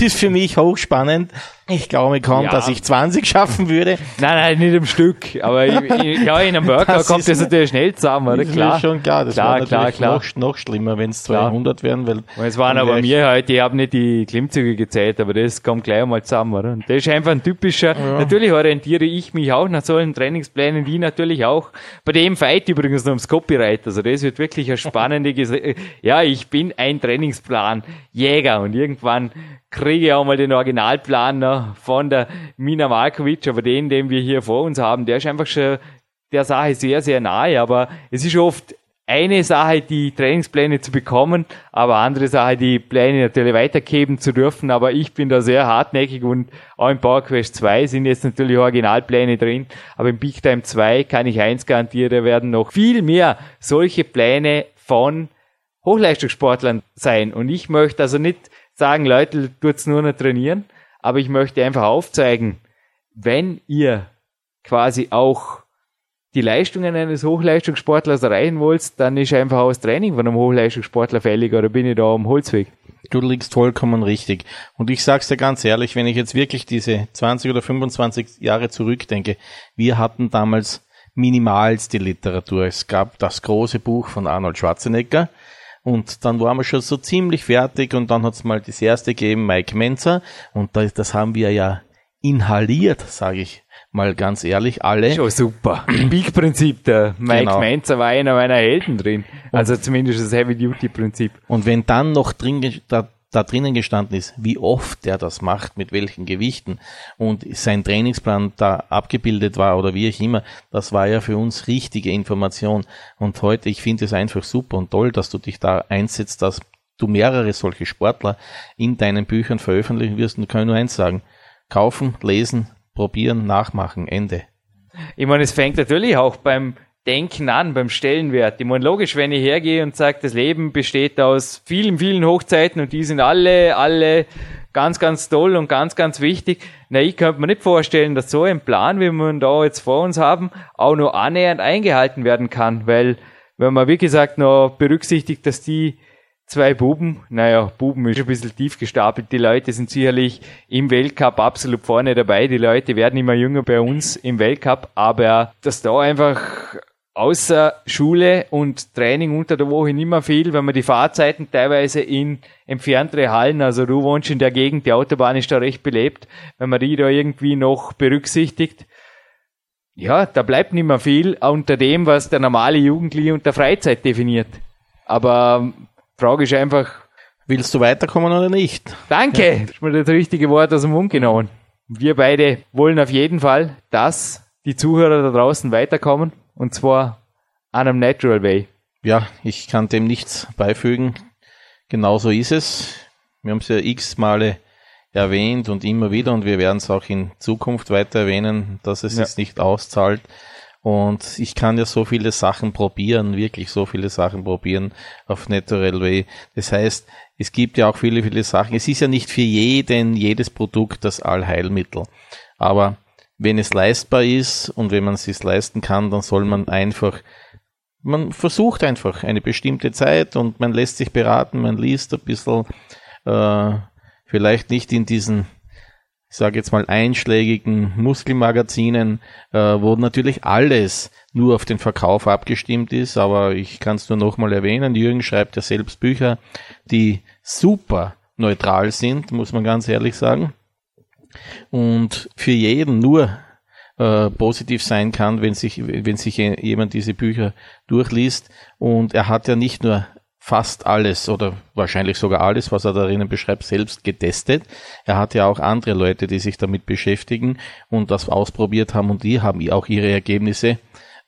ist für mich hochspannend. Ich glaube kaum, ja. dass ich 20 schaffen würde. Nein, nein, nicht im Stück. Aber ich, ich, ja, in einem Workout kommt das natürlich schnell zusammen, oder? Ist klar. schon klar. Das klar, klar, klar. Noch, noch schlimmer, wenn es 200 wären. Weil Und es waren aber mir heute, ich habe nicht die Klimmzüge gezählt, aber das kommt gleich einmal zusammen, oder? Und das ist einfach ein typischer, ja. natürlich orientiere ich mich auch nach solchen Trainingsplänen, wie natürlich auch bei dem Fight übrigens noch ums Copyright. Also das wird wirklich eine spannende, Ges ja, ich bin ein Trainingsplan Jäger und irgendwann kriege ich auch mal den Originalplan von der Mina Markovic, aber den, den wir hier vor uns haben, der ist einfach schon der Sache sehr, sehr nahe, aber es ist oft eine Sache, die Trainingspläne zu bekommen, aber andere Sache, die Pläne natürlich weitergeben zu dürfen. Aber ich bin da sehr hartnäckig und auch im PowerQuest 2 sind jetzt natürlich Originalpläne drin. Aber im Big Time 2 kann ich eins garantieren, da werden noch viel mehr solche Pläne von Hochleistungssportlern sein. Und ich möchte also nicht sagen, Leute, tut's nur noch trainieren, aber ich möchte einfach aufzeigen, wenn ihr quasi auch die Leistungen eines Hochleistungssportlers erreichen wollt, dann ist einfach auch das Training von einem Hochleistungssportler fällig oder bin ich da am Holzweg? Du liegst vollkommen richtig. Und ich sag's dir ganz ehrlich, wenn ich jetzt wirklich diese 20 oder 25 Jahre zurückdenke, wir hatten damals minimalste Literatur. Es gab das große Buch von Arnold Schwarzenegger, und dann waren wir schon so ziemlich fertig und dann hat's mal das erste gegeben, Mike Menzer. Und das, haben wir ja inhaliert, sage ich mal ganz ehrlich, alle. Schon super. Peak-Prinzip, der Mike genau. Menzer war einer meiner Helden drin. Also zumindest das Heavy-Duty-Prinzip. Und wenn dann noch drin, da da drinnen gestanden ist, wie oft er das macht, mit welchen Gewichten und sein Trainingsplan da abgebildet war oder wie auch immer, das war ja für uns richtige Information. Und heute, ich finde es einfach super und toll, dass du dich da einsetzt, dass du mehrere solche Sportler in deinen Büchern veröffentlichen wirst und kann nur eins sagen, kaufen, lesen, probieren, nachmachen, Ende. Ich meine, es fängt natürlich auch beim Denken an, beim Stellenwert. Ich meine, logisch, wenn ich hergehe und sage, das Leben besteht aus vielen, vielen Hochzeiten und die sind alle, alle ganz, ganz toll und ganz, ganz wichtig. Na, ich könnte mir nicht vorstellen, dass so ein Plan, wie wir ihn da jetzt vor uns haben, auch nur annähernd eingehalten werden kann, weil wenn man, wie gesagt, noch berücksichtigt, dass die zwei Buben, naja, Buben ist ein bisschen tief gestapelt, die Leute sind sicherlich im Weltcup absolut vorne dabei, die Leute werden immer jünger bei uns im Weltcup, aber dass da einfach außer Schule und Training unter der Woche nicht mehr viel, wenn man die Fahrzeiten teilweise in entferntere Hallen, also du wohnst in der Gegend, die Autobahn ist da recht belebt, wenn man die da irgendwie noch berücksichtigt, ja, da bleibt nicht mehr viel unter dem, was der normale Jugendliche unter Freizeit definiert. Aber Frage ist einfach, willst du weiterkommen oder nicht? Danke, ja. das ist mir das richtige Wort aus dem Mund genommen. Wir beide wollen auf jeden Fall, dass die Zuhörer da draußen weiterkommen und zwar an einem Natural Way. Ja, ich kann dem nichts beifügen. Genauso ist es. Wir haben es ja x Male erwähnt und immer wieder und wir werden es auch in Zukunft weiter erwähnen, dass es ja. jetzt nicht auszahlt. Und ich kann ja so viele Sachen probieren, wirklich so viele Sachen probieren auf Natural Way. Das heißt, es gibt ja auch viele, viele Sachen. Es ist ja nicht für jeden, jedes Produkt das Allheilmittel. Aber wenn es leistbar ist und wenn man es sich leisten kann, dann soll man einfach, man versucht einfach eine bestimmte Zeit und man lässt sich beraten, man liest ein bisschen, äh, vielleicht nicht in diesen, ich sage jetzt mal, einschlägigen Muskelmagazinen, äh, wo natürlich alles nur auf den Verkauf abgestimmt ist, aber ich kann es nur nochmal erwähnen, Jürgen schreibt ja selbst Bücher, die super neutral sind, muss man ganz ehrlich sagen und für jeden nur äh, positiv sein kann, wenn sich, wenn sich jemand diese Bücher durchliest. Und er hat ja nicht nur fast alles oder wahrscheinlich sogar alles, was er darin beschreibt, selbst getestet. Er hat ja auch andere Leute, die sich damit beschäftigen und das ausprobiert haben und die haben auch ihre Ergebnisse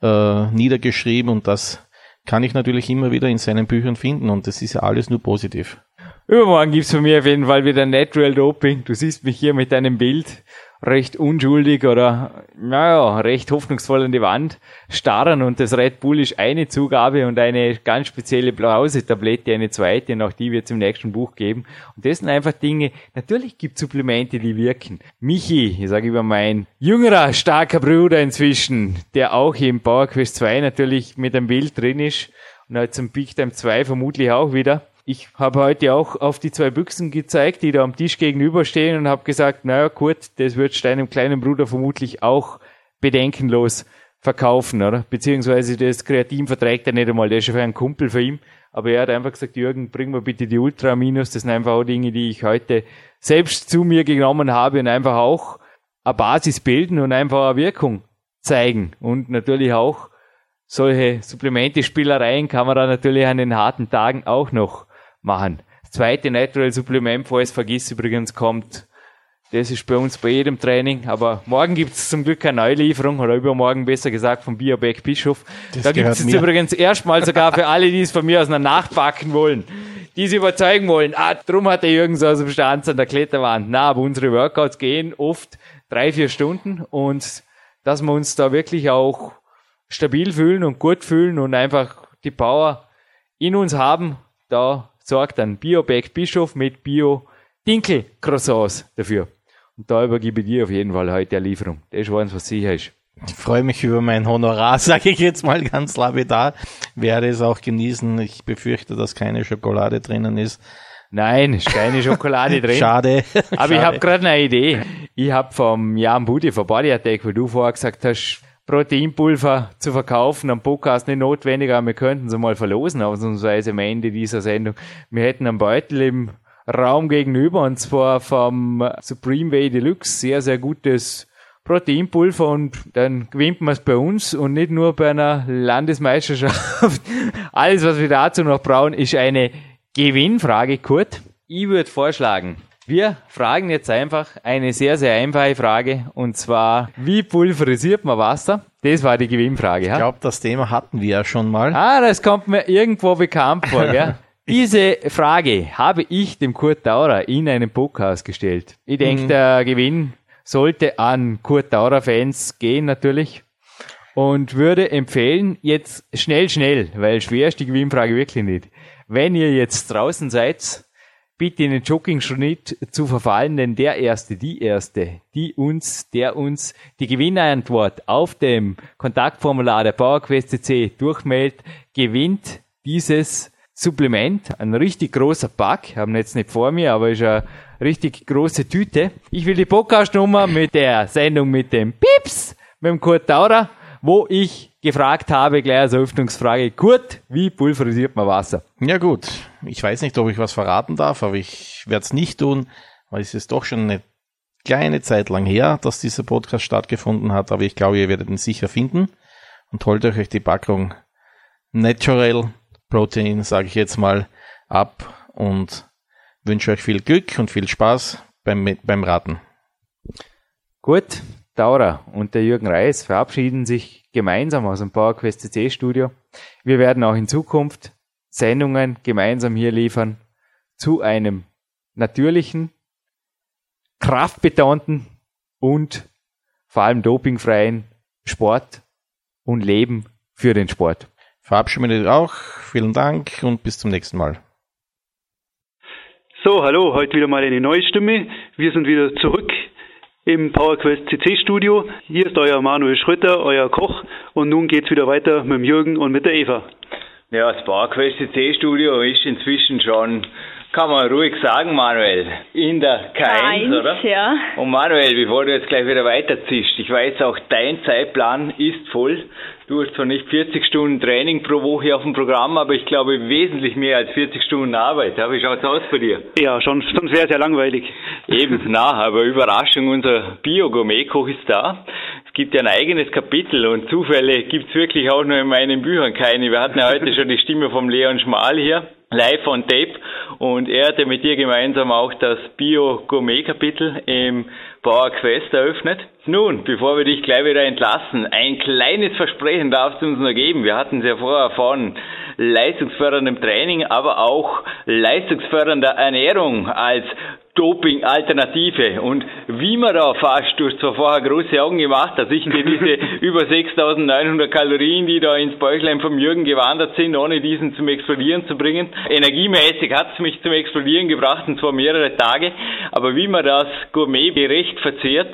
äh, niedergeschrieben und das kann ich natürlich immer wieder in seinen Büchern finden und das ist ja alles nur positiv. Übermorgen gibt's von mir auf jeden Fall wieder Natural Doping. Du siehst mich hier mit deinem Bild recht unschuldig oder, naja, recht hoffnungsvoll an die Wand starren und das Red Bull ist eine Zugabe und eine ganz spezielle Blausetablette, eine zweite und auch die wird es im nächsten Buch geben. Und das sind einfach Dinge, natürlich gibt Supplemente, die wirken. Michi, ich sage über mein jüngerer, starker Bruder inzwischen, der auch im Power Quest 2 natürlich mit einem Bild drin ist und heute zum Big Time 2 vermutlich auch wieder ich habe heute auch auf die zwei Büchsen gezeigt, die da am Tisch gegenüberstehen und habe gesagt, naja gut, das wird deinem kleinen Bruder vermutlich auch bedenkenlos verkaufen, oder? Beziehungsweise das Kreatin verträgt er nicht einmal, der ist schon für einen Kumpel für ihn. Aber er hat einfach gesagt, Jürgen, bring mir bitte die Ultra Minus. Das sind einfach auch Dinge, die ich heute selbst zu mir genommen habe und einfach auch eine Basis bilden und einfach eine Wirkung zeigen. Und natürlich auch solche Supplemente-Spielereien kann man dann natürlich an den harten Tagen auch noch machen. Das zweite Natural Supplement, falls vergiss übrigens, kommt. Das ist bei uns bei jedem Training. Aber morgen gibt es zum Glück keine Neulieferung, oder übermorgen besser gesagt vom Bioback Bischof. Das da gibt es jetzt übrigens erstmal sogar für alle, die es von mir aus noch nachbacken wollen, die es überzeugen wollen. Ah, drum hat der Jürgen so aus dem Stand an der Kletterwand. Na, aber unsere Workouts gehen oft drei, vier Stunden und dass wir uns da wirklich auch stabil fühlen und gut fühlen und einfach die Power in uns haben, da sorgt ein Bioback Bischof mit Bio Dinkel Croissants dafür. Und da übergebe ich dir auf jeden Fall heute eine Lieferung. Das ist eins, was sicher ist. Ich freue mich über mein Honorar, sage ich jetzt mal ganz lapidar. Werde es auch genießen. Ich befürchte, dass keine Schokolade drinnen ist. Nein, ist keine Schokolade drin. Schade. Aber Schade. ich habe gerade eine Idee. Ich habe vom Jan Budi von Body Attack, wo du vorher gesagt hast, Proteinpulver zu verkaufen am Podcast nicht notwendig, aber wir könnten sie mal verlosen, ausnahmsweise am Ende dieser Sendung. Wir hätten einen Beutel im Raum gegenüber und zwar vom Supreme Way Deluxe, sehr, sehr gutes Proteinpulver und dann gewinnt man es bei uns und nicht nur bei einer Landesmeisterschaft. Alles, was wir dazu noch brauchen, ist eine Gewinnfrage, Kurt. Ich würde vorschlagen, wir fragen jetzt einfach eine sehr, sehr einfache Frage und zwar, wie pulverisiert man Wasser? Das war die Gewinnfrage. Ich glaube, das Thema hatten wir ja schon mal. Ah, das kommt mir irgendwo bekannt vor, gell? Diese Frage habe ich dem Kurt Daurer in einem Podcast gestellt. Ich denke, mhm. der Gewinn sollte an Kurt Daurer-Fans gehen natürlich und würde empfehlen, jetzt schnell, schnell, weil schwer ist die Gewinnfrage wirklich nicht. Wenn ihr jetzt draußen seid, bitte in den Jogging-Schnitt zu verfallen, denn der Erste, die Erste, die uns, der uns die Gewinnantwort auf dem Kontaktformular der PowerQuest durchmeldet, gewinnt dieses Supplement, ein richtig großer Pack, haben jetzt nicht vor mir, aber ist eine richtig große Tüte. Ich will die Podcastnummer mit der Sendung mit dem Pips, mit dem Kurt Taurer, wo ich gefragt habe, gleich als Eröffnungsfrage, Kurt, wie pulverisiert man Wasser? Ja gut, ich weiß nicht, ob ich was verraten darf, aber ich werde es nicht tun, weil es ist doch schon eine kleine Zeit lang her, dass dieser Podcast stattgefunden hat, aber ich glaube, ihr werdet ihn sicher finden und holt euch die Packung Natural Protein, sage ich jetzt mal, ab und wünsche euch viel Glück und viel Spaß beim, beim Raten. Gut, Daura und der Jürgen Reis verabschieden sich gemeinsam aus dem PowerQuest CC Studio. Wir werden auch in Zukunft Sendungen gemeinsam hier liefern zu einem natürlichen, kraftbetonten und vor allem dopingfreien Sport und Leben für den Sport verabschiede mich auch. Vielen Dank und bis zum nächsten Mal. So, hallo, heute wieder mal eine neue Stimme. Wir sind wieder zurück im PowerQuest CC Studio. Hier ist euer Manuel Schröter, euer Koch und nun geht's wieder weiter mit dem Jürgen und mit der Eva. Ja, das PowerQuest CC Studio ist inzwischen schon kann man ruhig sagen, Manuel, in der K1, oder? Ja. Und Manuel, bevor du jetzt gleich wieder weiterziehst, ich weiß auch, dein Zeitplan ist voll. Du hast zwar nicht 40 Stunden Training pro Woche auf dem Programm, aber ich glaube wesentlich mehr als 40 Stunden Arbeit. Wie schaut es aus bei dir? Ja, schon, schon sehr, sehr langweilig. Eben, na, aber Überraschung, unser Bio-Gourmet-Koch ist da. Es gibt ja ein eigenes Kapitel und Zufälle gibt es wirklich auch nur in meinen Büchern keine. Wir hatten ja heute schon die Stimme vom Leon Schmal hier live on tape und er hatte mit dir gemeinsam auch das Bio-Gourmet-Kapitel im Power Quest eröffnet. Nun, bevor wir dich gleich wieder entlassen, ein kleines Versprechen darfst du uns noch geben. Wir hatten es ja vorher von leistungsförderndem Training, aber auch leistungsfördernder Ernährung als Doping-Alternative. Und wie man da fast, du hast zwar vorher große Augen gemacht, dass ich dir diese über 6900 Kalorien, die da ins Bäuchlein vom Jürgen gewandert sind, ohne diesen zum Explodieren zu bringen. Energiemäßig hat es mich zum Explodieren gebracht, und zwar mehrere Tage. Aber wie man das Gourmet-Gericht verzehrt,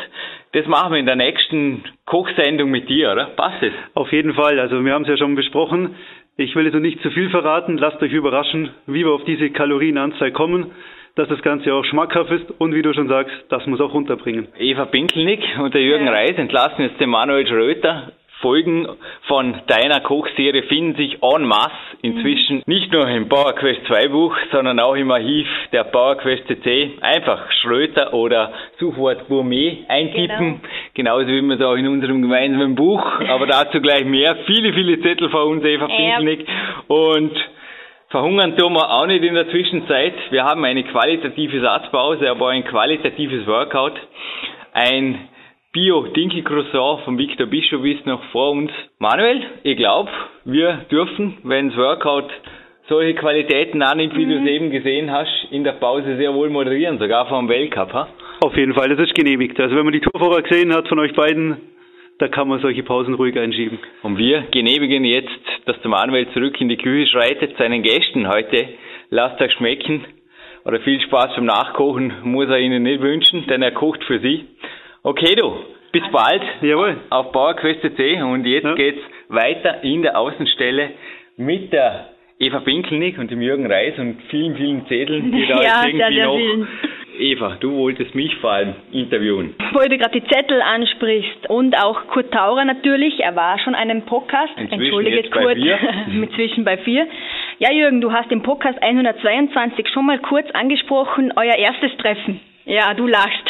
das machen wir in der nächsten Kochsendung mit dir, oder? Passt es? Auf jeden Fall. Also wir haben es ja schon besprochen. Ich will jetzt noch nicht zu viel verraten. Lasst euch überraschen, wie wir auf diese Kalorienanzahl kommen dass das Ganze auch schmackhaft ist und wie du schon sagst, das muss auch runterbringen. Eva Pinkelnick und der Jürgen ja. Reis entlassen jetzt den Manuel Schröter. Folgen von deiner Kochserie finden sich en masse inzwischen mhm. nicht nur im PowerQuest 2 Buch, sondern auch im Archiv der PowerQuest CC. Einfach Schröter oder Suchwort Gourmet eintippen, genau. genauso wie wir es auch in unserem gemeinsamen Buch, aber dazu gleich mehr. Viele, viele Zettel von uns, Eva Pinkelnick. Und Verhungern tun wir auch nicht in der Zwischenzeit. Wir haben eine qualitative Satzpause, aber ein qualitatives Workout. Ein Bio-Dinkel-Croissant von Victor Bischof ist noch vor uns. Manuel, ich glaube, wir dürfen, wenn das Workout solche Qualitäten annimmt, wie mhm. du es eben gesehen hast, in der Pause sehr wohl moderieren, sogar vom Weltcup. Ha? Auf jeden Fall, das ist genehmigt. Also wenn man die Tour vorher gesehen hat von euch beiden, da kann man solche Pausen ruhig einschieben. Und wir genehmigen jetzt, dass der Manuel zurück in die Küche schreitet, seinen Gästen heute. Lasst euch schmecken oder viel Spaß beim Nachkochen muss er Ihnen nicht wünschen, denn er kocht für Sie. Okay, du, bis bald. Jawohl. Auf Bauerquest C und jetzt ja. geht's weiter in der Außenstelle mit der Eva Pinkelnick und dem Jürgen Reis und vielen, vielen Zetteln, die da ja, jetzt irgendwie sehr, sehr noch vielen Eva, du wolltest mich vor allem interviewen. Wo du gerade die Zettel ansprichst und auch Kurt Taurer natürlich, er war schon einen Podcast, Inzwischen entschuldige Kurt, mit zwischen bei vier. Ja Jürgen, du hast im Podcast 122 schon mal kurz angesprochen, euer erstes Treffen. Ja, du lachst.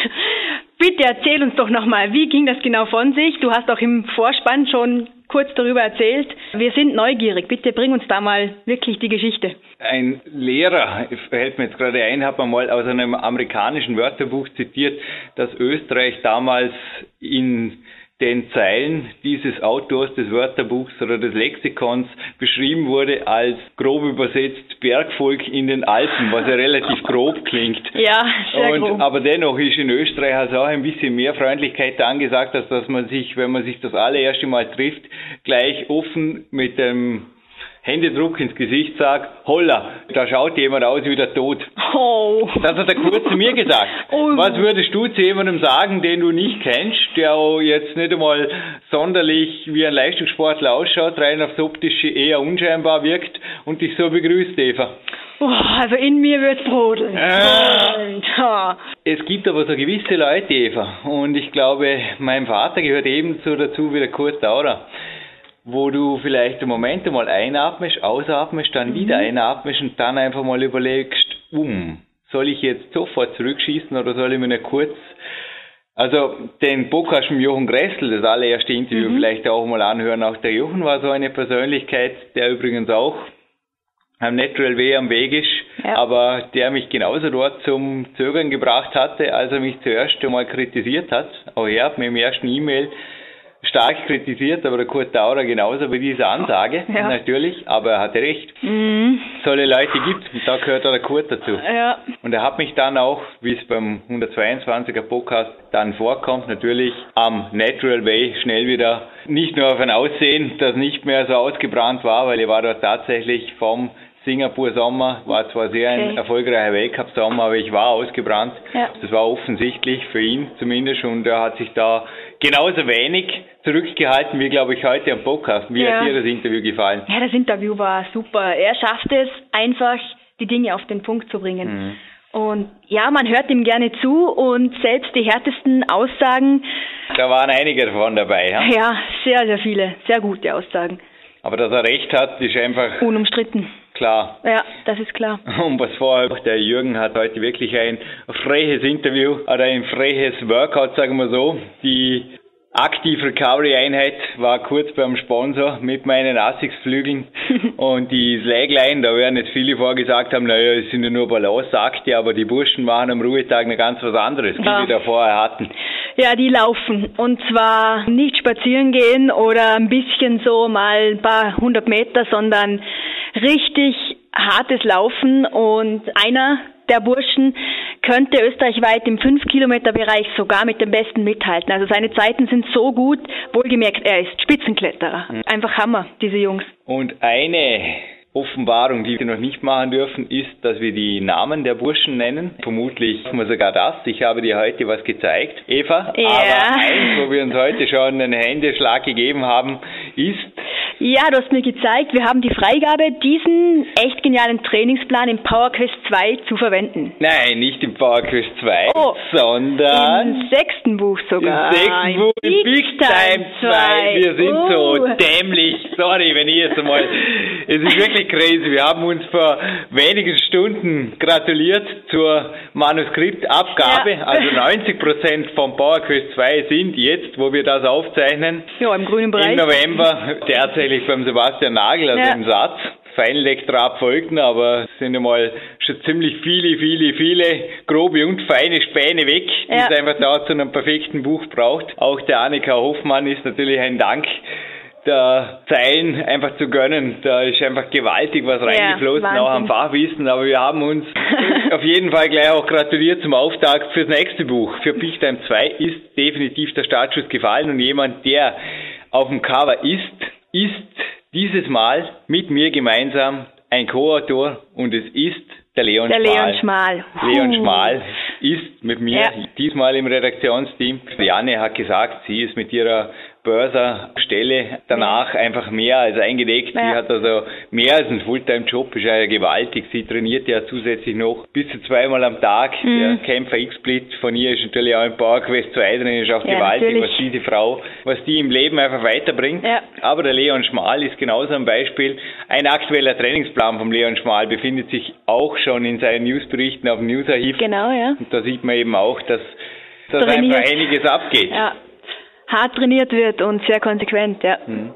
Bitte erzähl uns doch nochmal, wie ging das genau von sich? Du hast auch im Vorspann schon kurz darüber erzählt. Wir sind neugierig. Bitte bring uns da mal wirklich die Geschichte. Ein Lehrer, fällt mir jetzt gerade ein, hat mal aus einem amerikanischen Wörterbuch zitiert, dass Österreich damals in den Zeilen dieses Autors des Wörterbuchs oder des Lexikons beschrieben wurde als grob übersetzt Bergvolk in den Alpen, was ja relativ grob klingt. Ja, sehr Und, grob. Aber dennoch ist in Österreich also auch ein bisschen mehr Freundlichkeit angesagt, als dass man sich, wenn man sich das allererste Mal trifft, gleich offen mit dem Händedruck ins Gesicht sagt, holla, da schaut jemand aus wie der Tod. Oh. Das hat er kurz zu mir gesagt. Oh. Was würdest du zu jemandem sagen, den du nicht kennst, der auch jetzt nicht einmal sonderlich wie ein Leistungssportler ausschaut, rein aufs Optische eher unscheinbar wirkt und dich so begrüßt, Eva? Oh, also in mir wird's brodeln. Ja. Es gibt aber so gewisse Leute, Eva, und ich glaube, mein Vater gehört ebenso dazu wie der Kurt Daurer, wo du vielleicht im Moment einmal einatmest, ausatmest, dann wieder einatmest und dann einfach mal überlegst, um, soll ich jetzt sofort zurückschießen oder soll ich mir nicht kurz also den Podcast mit Jochen Gressel, das allererste Interview vielleicht auch mal anhören. Auch der Jochen war so eine Persönlichkeit, der übrigens auch am Natural Way am Weg ist, Ja. aber der mich genauso dort zum Zögern gebracht hatte, als er mich zuerst einmal kritisiert hat. Auch er hat mir im ersten E-Mail stark kritisiert, aber der Kurt Daurer genauso bei dieser Ansage, Ja. natürlich, aber er hatte recht. Mhm. Solche Leute gibt und da gehört auch der Kurt dazu. Ja. Und er hat mich dann auch, wie es beim 122er Podcast dann vorkommt, natürlich am Natural Way schnell wieder nicht nur auf ein Aussehen, das nicht mehr so ausgebrannt war, weil ich war dort tatsächlich vom Singapur Sommer, war zwar sehr ein Okay. erfolgreicher Weltcup-Sommer, aber ich war ausgebrannt. Ja. Das war offensichtlich für ihn zumindest und er hat sich da genauso wenig zurückgehalten wie, glaube ich, heute am Podcast. Wie Ja. hat dir das Interview gefallen? Ja, das Interview war super. Er schafft es einfach, die Dinge auf den Punkt zu bringen. Und ja, man hört ihm gerne zu und selbst die härtesten Aussagen, Da waren einige davon dabei. Ja? ja, sehr, sehr viele, sehr gute Aussagen. Aber dass er recht hat, ist einfach Unumstritten. Klar. Ja, das ist klar. Und was vorher, der Jürgen hat heute wirklich ein freches Interview oder ein freches Workout, sagen wir so. Die Active Recovery Einheit war kurz beim Sponsor mit meinen Asics-Flügeln und die Slagline, da werden jetzt viele vorgesagt haben, naja, es sind ja nur Balanceakte, aber die Burschen machen am Ruhetag noch ganz was anderes, die Ja. wir da vorher hatten. Ja, die laufen. Und zwar nicht spazieren gehen oder ein bisschen so mal ein paar hundert Meter, sondern richtig hartes Laufen. Und einer der Burschen könnte österreichweit im 5-Kilometer-Bereich sogar mit dem Besten mithalten. Also seine Zeiten sind so gut, wohlgemerkt, er ist Spitzenkletterer. Einfach Hammer, diese Jungs. Und eine Offenbarung, die wir noch nicht machen dürfen, ist, dass wir die Namen der Burschen nennen. Vermutlich machen wir sogar das. Ich habe dir heute was gezeigt, Eva. Ja. Aber eins, wo wir uns heute schon einen Händeschlag gegeben haben, ist, Ja, du hast mir gezeigt, wir haben die Freigabe, diesen echt genialen Trainingsplan im PowerQuest 2 zu verwenden. nein, nicht im PowerQuest 2, Oh, sondern Im sechsten Buch sogar. Im sechsten Buch, im Big Time 2. Wir sind Oh. so dämlich. Sorry, wenn ich jetzt einmal. Es ist wirklich crazy. Wir haben uns vor wenigen Stunden gratuliert zur Manuskriptabgabe. Ja. Also 90 Prozent vom PowerQuest 2 sind jetzt, wo wir das aufzeichnen, Ja, im grünen Bereich. im November tatsächlich beim Sebastian Nagel, also Ja. im Satz. Feinlektorat folgten, aber es sind einmal schon ziemlich viele, viele, viele grobe und feine Späne weg, die Ja. es einfach da zu einem perfekten Buch braucht. Auch der Annika Hoffmann ist natürlich ein Dank der Zeilen einfach zu gönnen. Da ist einfach gewaltig was reingeflossen, auch am. Fachwissen. Aber wir haben uns auf jeden Fall gleich auch gratuliert zum Auftakt fürs nächste Buch. Für Time 2 ist definitiv der Startschuss gefallen und jemand, der auf dem Cover ist, ist dieses Mal mit mir gemeinsam ein Co-Autor und es ist der Leon Der Schmal. Leon Schmal. Leon. Schmal ist mit mir Ja. diesmal im Redaktionsteam. Janne hat gesagt, sie ist mit ihrer Börserstelle danach einfach mehr als eingelegt. Ja. Sie hat also mehr als einen Fulltime-Job, ist ja gewaltig. Sie trainiert ja zusätzlich noch bis zu zweimal am Tag. Mhm. Der Kämpfer X-Split von ihr ist natürlich auch im PowerQuest 2 drin, ist auch Ja, gewaltig, natürlich. was diese Frau, was die im Leben einfach weiterbringt. Ja. Aber der Leon Schmal ist genauso ein Beispiel. Ein aktueller Trainingsplan vom Leon Schmal befindet sich auch schon in seinen Newsberichten auf dem Newsarchiv. Genau, ja. Und da sieht man eben auch, dass, dass Trainiert. einfach einiges abgeht. Ja. Hart trainiert wird und sehr konsequent, ja. Hm.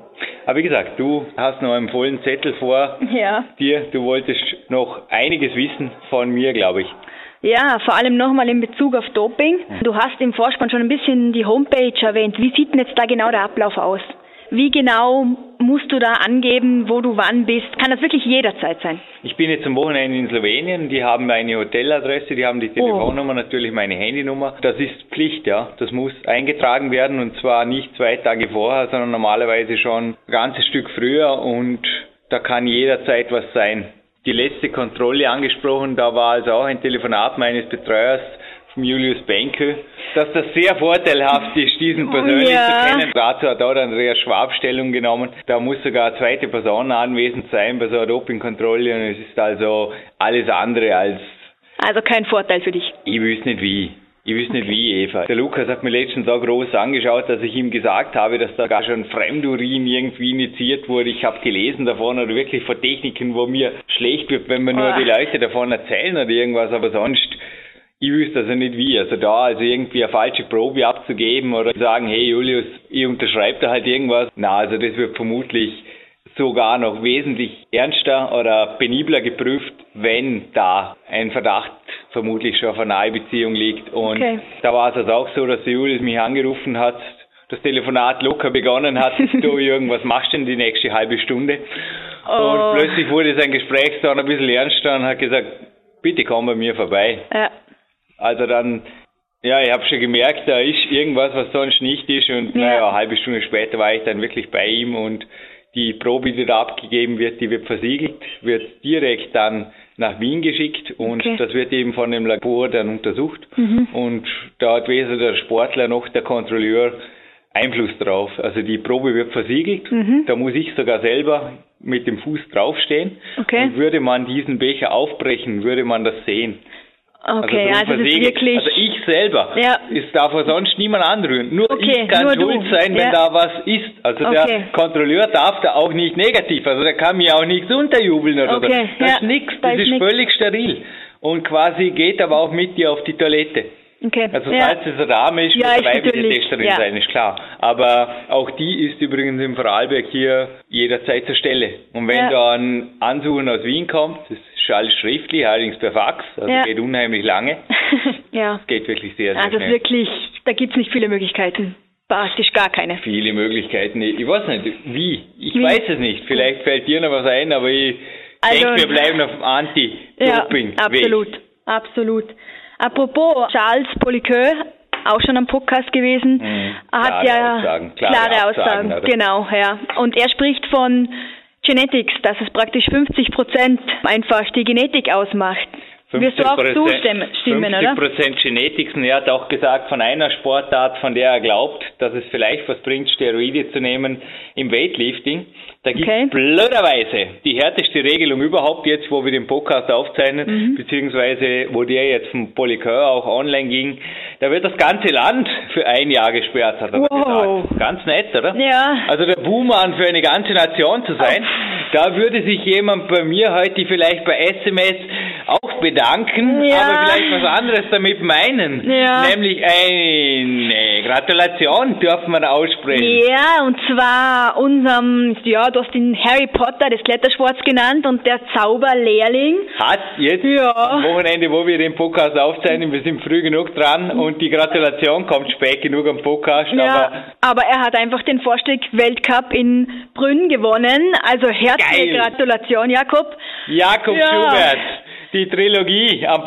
Aber wie gesagt, du hast noch einen vollen Zettel vor Ja. dir. Du wolltest noch einiges wissen von mir, glaube ich. Ja, vor allem nochmal in Bezug auf Doping. Du hast im Vorspann schon ein bisschen die Homepage erwähnt. Wie sieht denn jetzt da genau der Ablauf aus? Wie genau musst du da angeben, wo du wann bist? Kann das wirklich jederzeit sein? Ich bin jetzt am Wochenende in Slowenien. Die haben meine Hoteladresse, die haben die Telefonnummer, natürlich meine Handynummer. Das ist Pflicht, ja. Das muss eingetragen werden und zwar nicht zwei Tage vorher, sondern normalerweise schon ein ganzes Stück früher und da kann jederzeit was sein. Die letzte Kontrolle angesprochen, da war also auch ein Telefonat meines Betreuers, Julius Benke, dass das sehr vorteilhaft ist, diesen persönlich Ja. zu kennen. Dazu hat auch Andreas Schwab Stellung genommen. Da muss sogar eine zweite Person anwesend sein bei so einer Dopingkontrolle und es ist also alles andere als, Also kein Vorteil für dich. ich wüsste nicht wie. Ich wüsste nicht wie, Eva. Der Lukas hat mir letztens auch groß angeschaut, dass ich ihm gesagt habe, dass da gar schon Fremdurin irgendwie initiiert wurde. Ich habe gelesen davon oder wirklich von Techniken, wo mir schlecht wird, wenn mir nur Ah. die Leute davon erzählen oder irgendwas, aber sonst ich wüsste also nicht wie. Also da also irgendwie eine falsche Probe abzugeben oder sagen, hey Julius, ich unterschreibe da halt irgendwas. Na, also das wird vermutlich sogar noch wesentlich ernster oder penibler geprüft, wenn da ein Verdacht vermutlich schon auf einer nahe Beziehung liegt. Und Okay. da war es also auch so, dass der Julius mich angerufen hat, das Telefonat locker begonnen hat, du Jürgen, was machst du denn die nächste halbe Stunde? Oh. Und plötzlich wurde sein Gesprächston ein bisschen ernster und hat gesagt, bitte komm bei mir vorbei. Ja. Also dann, ja, ich habe schon gemerkt, da ist irgendwas, was sonst nicht ist. Und Ja. naja, eine halbe Stunde später war ich dann wirklich bei ihm und die Probe, die da abgegeben wird, die wird versiegelt, wird direkt dann nach Wien geschickt und Okay. das wird eben von dem Labor dann untersucht. Und da hat weder der Sportler noch der Kontrolleur Einfluss drauf. Also die Probe wird versiegelt, da muss ich sogar selber mit dem Fuß draufstehen. Okay. Und würde man diesen Becher aufbrechen, würde man das sehen. Okay, drum also, das ist wirklich. Also ich selber. Ja. Es darf sonst niemand anrühren. Nur Okay, ich kann nur du. schuld sein, wenn Ja. da was ist. Also Okay. der Kontrolleur darf da auch nicht negativ. Also der kann mir auch nichts unterjubeln oder Okay, so. Das ja, ist nichts. da Das ist ist völlig steril. Und quasi geht aber auch mit dir auf die Toilette. Okay. Also ja. es Dame ist, Ja, muss ist eine weibliche Testerin ja. sein, ist klar. Aber auch die ist übrigens im Vorarlberg hier jederzeit zur Stelle. Und wenn Ja. da ein Ansuchen aus Wien kommt, das ist alles schriftlich, allerdings per Fax, also Ja. geht unheimlich lange. ja. Geht wirklich sehr, sehr Also schnell. wirklich, da gibt's nicht viele Möglichkeiten. Praktisch gar keine. Viele Möglichkeiten. Ich weiß nicht, wie. Ich Wie? weiß es nicht. Vielleicht fällt dir noch was ein, aber ich Also- denke, wir bleiben auf dem Ja, Anti-Doping. absolut, absolut. Apropos Charles Poliqueux, auch schon am Podcast gewesen, Mhm. hat ja Aussagen, klare klare Aussagen, Aussagen, oder? genau, ja. Und er spricht von Genetics, dass es praktisch 50 Prozent einfach die Genetik ausmacht. Wirst du auch 50%, zustimmen, stimmen, oder? 50% Genetics. Und er hat auch gesagt, von einer Sportart, von der er glaubt, dass es vielleicht was bringt, Steroide zu nehmen im Weightlifting. Da gibt es Okay. blöderweise die härteste Regelung überhaupt jetzt, wo wir den Podcast aufzeichnen, Mhm. beziehungsweise wo der jetzt vom Polycur auch online ging. Da wird das ganze Land für ein Jahr gesperrt, hat er Wow. gesagt. Ganz nett, oder? Ja. Also der Buhmann für eine ganze Nation zu sein, da würde sich jemand bei mir heute vielleicht bei SMS auch bedanken, Ja. aber vielleicht was anderes damit meinen. Ja. Nämlich eine Gratulation dürfen wir aussprechen. Ja, und zwar unserem, ja, du hast ihn Harry Potter des Klettersports genannt und der Zauberlehrling. Hat jetzt Ja. am Wochenende, wo wir den Podcast aufzeichnen, wir sind früh genug dran und die Gratulation kommt spät genug am Podcast, aber Ja, aber er hat einfach den Vorstieg-Weltcup in Brünn gewonnen. Also herzliche Geil. Gratulation, Jakob. Jakob Ja. Schubert, die Trilogie am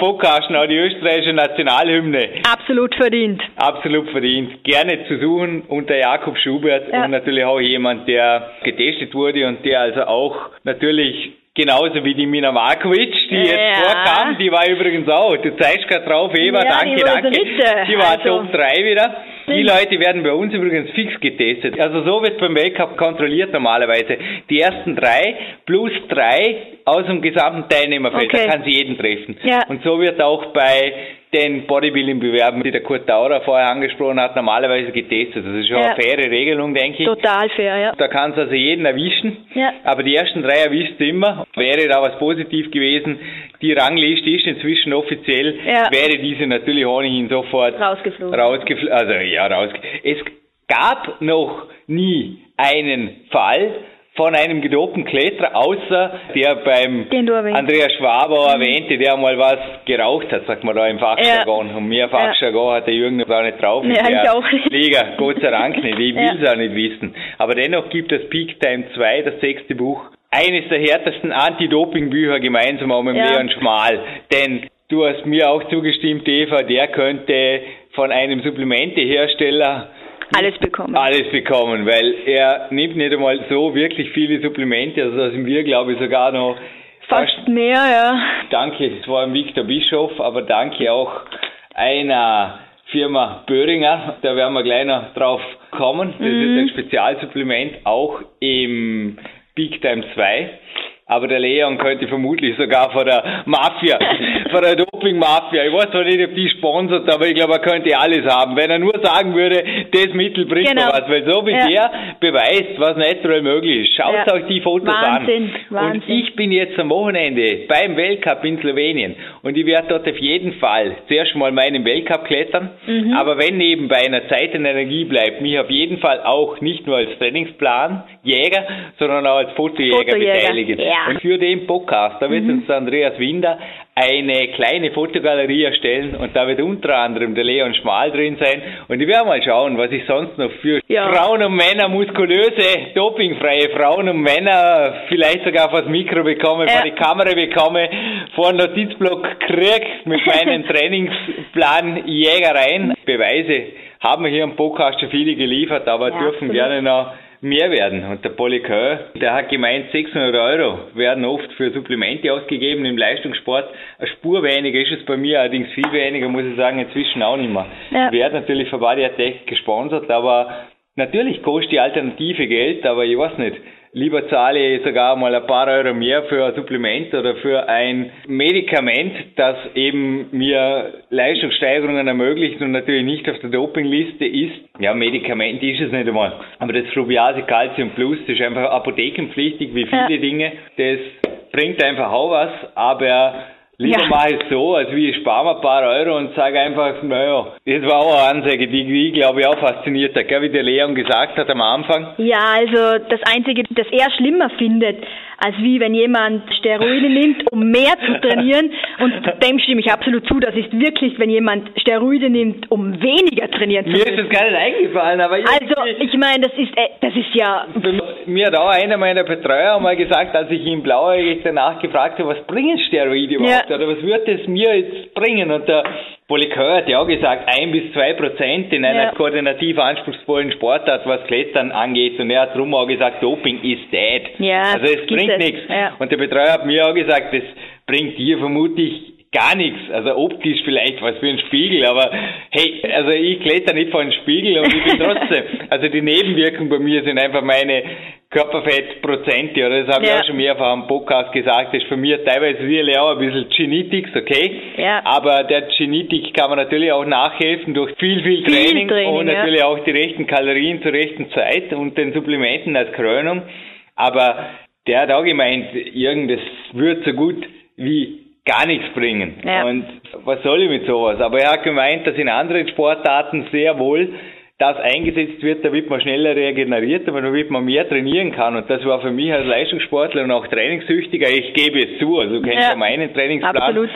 auch die österreichische Nationalhymne. Absolut verdient. Absolut verdient. Gerne zu suchen unter Jakob Schubert Ja. und natürlich auch jemand, der getestet wurde und der also auch natürlich genauso wie die Mina Markovic, die Ja. jetzt vorkam, die war übrigens auch, du zeigst gerade drauf, Eva, Ja, danke, die danke. Dritte, Die war also. Top 3 wieder. Die. Leute werden bei uns übrigens fix getestet. Also so wird beim Weltcup kontrolliert normalerweise. Die ersten drei plus drei aus dem gesamten Teilnehmerfeld. Okay. Da kann sie jeden treffen. Ja. Und so wird auch bei den Bodybuilding-Bewerben, die der Kurt Daurer vorher angesprochen hat, normalerweise getestet. Das ist schon Ja. eine faire Regelung, denke ich. Total fair, ja. Da kann es also jeden erwischen. Ja. Aber die ersten drei erwischt immer. Wäre da was positiv gewesen, die Rangliste ist inzwischen offiziell, Ja. wäre diese natürlich ohnehin sofort Rausgeflogen. rausgeflogen. Also ja, rausge es gab noch nie einen Fall, von einem gedopten Kletterer, außer der beim Andreas Schwaber mhm. erwähnte, der mal was geraucht hat, sagt man da im Fachjargon. Ja. Und mehr Fachjargon ja. hat der Jürgen noch gar nicht drauf. Ja, ich auch nicht. Liga, Gott sei Dank nicht. Ich will es auch nicht wissen. Aber dennoch gibt es Peak Time 2, das sechste Buch, eines der härtesten Anti-Doping-Bücher gemeinsam auch mit ja. Leon Schmal. Denn du hast mir auch zugestimmt, Eva, der könnte von einem Supplementehersteller alles bekommen. Alles bekommen, weil er nimmt nicht einmal so wirklich viele Supplemente, also da sind wir, glaube ich, sogar noch fast, fast mehr, ja. Danke, es war Viktor Bischof, aber danke auch einer Firma Böhringer, da werden wir gleich noch drauf kommen. Das mhm. ist ein Spezialsupplement, auch im Big Time 2 aber der Leon könnte vermutlich sogar von der Mafia, von der Doping-Mafia, ich weiß zwar nicht, ob die sponsert, aber ich glaube, er könnte alles haben, wenn er nur sagen würde, das Mittel bringt genau. was, weil so wie ja. der beweist, was natural möglich ist. Schaut ja. euch die Fotos Wahnsinn. an. Wahnsinn. Und ich bin jetzt am Wochenende beim Weltcup in Slowenien und ich werde dort auf jeden Fall zuerst mal meinen Weltcup klettern, mhm. aber wenn nebenbei einer Zeit und Energie bleibt, mich auf jeden Fall auch nicht nur als Trainingsplan Jäger, sondern auch als Fotojäger, Fotojäger. beteiligen. Ja. Und für den Podcast, da wird mhm. uns Andreas Winder eine kleine Fotogalerie erstellen und da wird unter anderem der Leon Schmal drin sein und ich werde mal schauen, was ich sonst noch für ja. Frauen und Männer, muskulöse, dopingfreie Frauen und Männer vielleicht sogar vor das Mikro bekomme, ja. vor die Kamera bekomme, vor den Notizblock krieg mit meinen Trainingsplan Jägereien. Beweise haben wir hier im Podcast schon viele geliefert, aber ja, dürfen absolut. gerne noch mehr werden. Und der Polikör, der hat gemeint, 600 Euro werden oft für Supplemente ausgegeben im Leistungssport. Eine Spur weniger ist es bei mir, allerdings viel weniger, muss ich sagen, inzwischen auch nicht mehr. Ja. Wird natürlich von Body Attack gesponsert, aber natürlich kostet die Alternative Geld, aber ich weiß nicht lieber zahle ich sogar mal ein paar Euro mehr für ein Supplement oder für ein Medikament, das eben mir Leistungssteigerungen ermöglicht und natürlich nicht auf der Dopingliste ist. Ja, Medikament ist es nicht einmal. Aber das Frubiase Calcium Plus das ist einfach apothekenpflichtig wie viele ja. Dinge. Das bringt einfach auch was, aber Lieber ja. mache ich es so, als wie ich spare mir ein paar Euro und sage einfach, naja, das war auch eine Ansage, die ich glaube ich auch fasziniert hat, gell, wie der Leon gesagt hat am Anfang. Ja, also das Einzige, das er schlimmer findet, als wie wenn jemand Steroide nimmt, um mehr zu trainieren. Und dem stimme ich absolut zu. Das ist wirklich, wenn jemand Steroide nimmt, um weniger trainieren zu müssen. Mir ist das gar nicht eingefallen, aber Also, ich meine, das ist, äh, das ist ja... Mir hat auch einer meiner Betreuer mal gesagt, als ich ihn blauäugig danach gefragt habe, was bringen Steroide überhaupt? Ja. Oder was wird es mir jetzt bringen? Und der Polikör hat ja auch gesagt, ein bis zwei Prozent in einer ja. koordinativ anspruchsvollen Sportart, was Klettern angeht. Und er hat drum auch gesagt, Doping ist dead. Ja, also es bringt nichts. Ja. Und der Betreuer hat mir auch gesagt, das bringt dir vermutlich gar nichts. Also optisch vielleicht was für ein Spiegel, aber hey, also ich kletter nicht vor einen Spiegel und ich bin trotzdem. also die Nebenwirkungen bei mir sind einfach meine Körperfettprozente, oder das habe ja. ich auch schon mehrfach am Podcast gesagt, das ist für mich teilweise sicherlich auch ein bisschen Genetics, okay? Ja. Aber der Genetik kann man natürlich auch nachhelfen durch viel, viel, viel Training, Training, und natürlich ja. auch die rechten Kalorien zur rechten Zeit und den Supplementen als Krönung. Aber der hat auch gemeint, irgendes wird so gut wie gar nichts bringen. Ja. Und was soll ich mit sowas? Aber er hat gemeint, dass in anderen Sportarten sehr wohl das eingesetzt wird, damit man schneller regeneriert, aber damit man mehr trainieren kann. Und das war für mich als Leistungssportler und auch Trainingssüchtiger, ich gebe es zu, also kennst ja, ja meinen Trainingsplan. Absolut.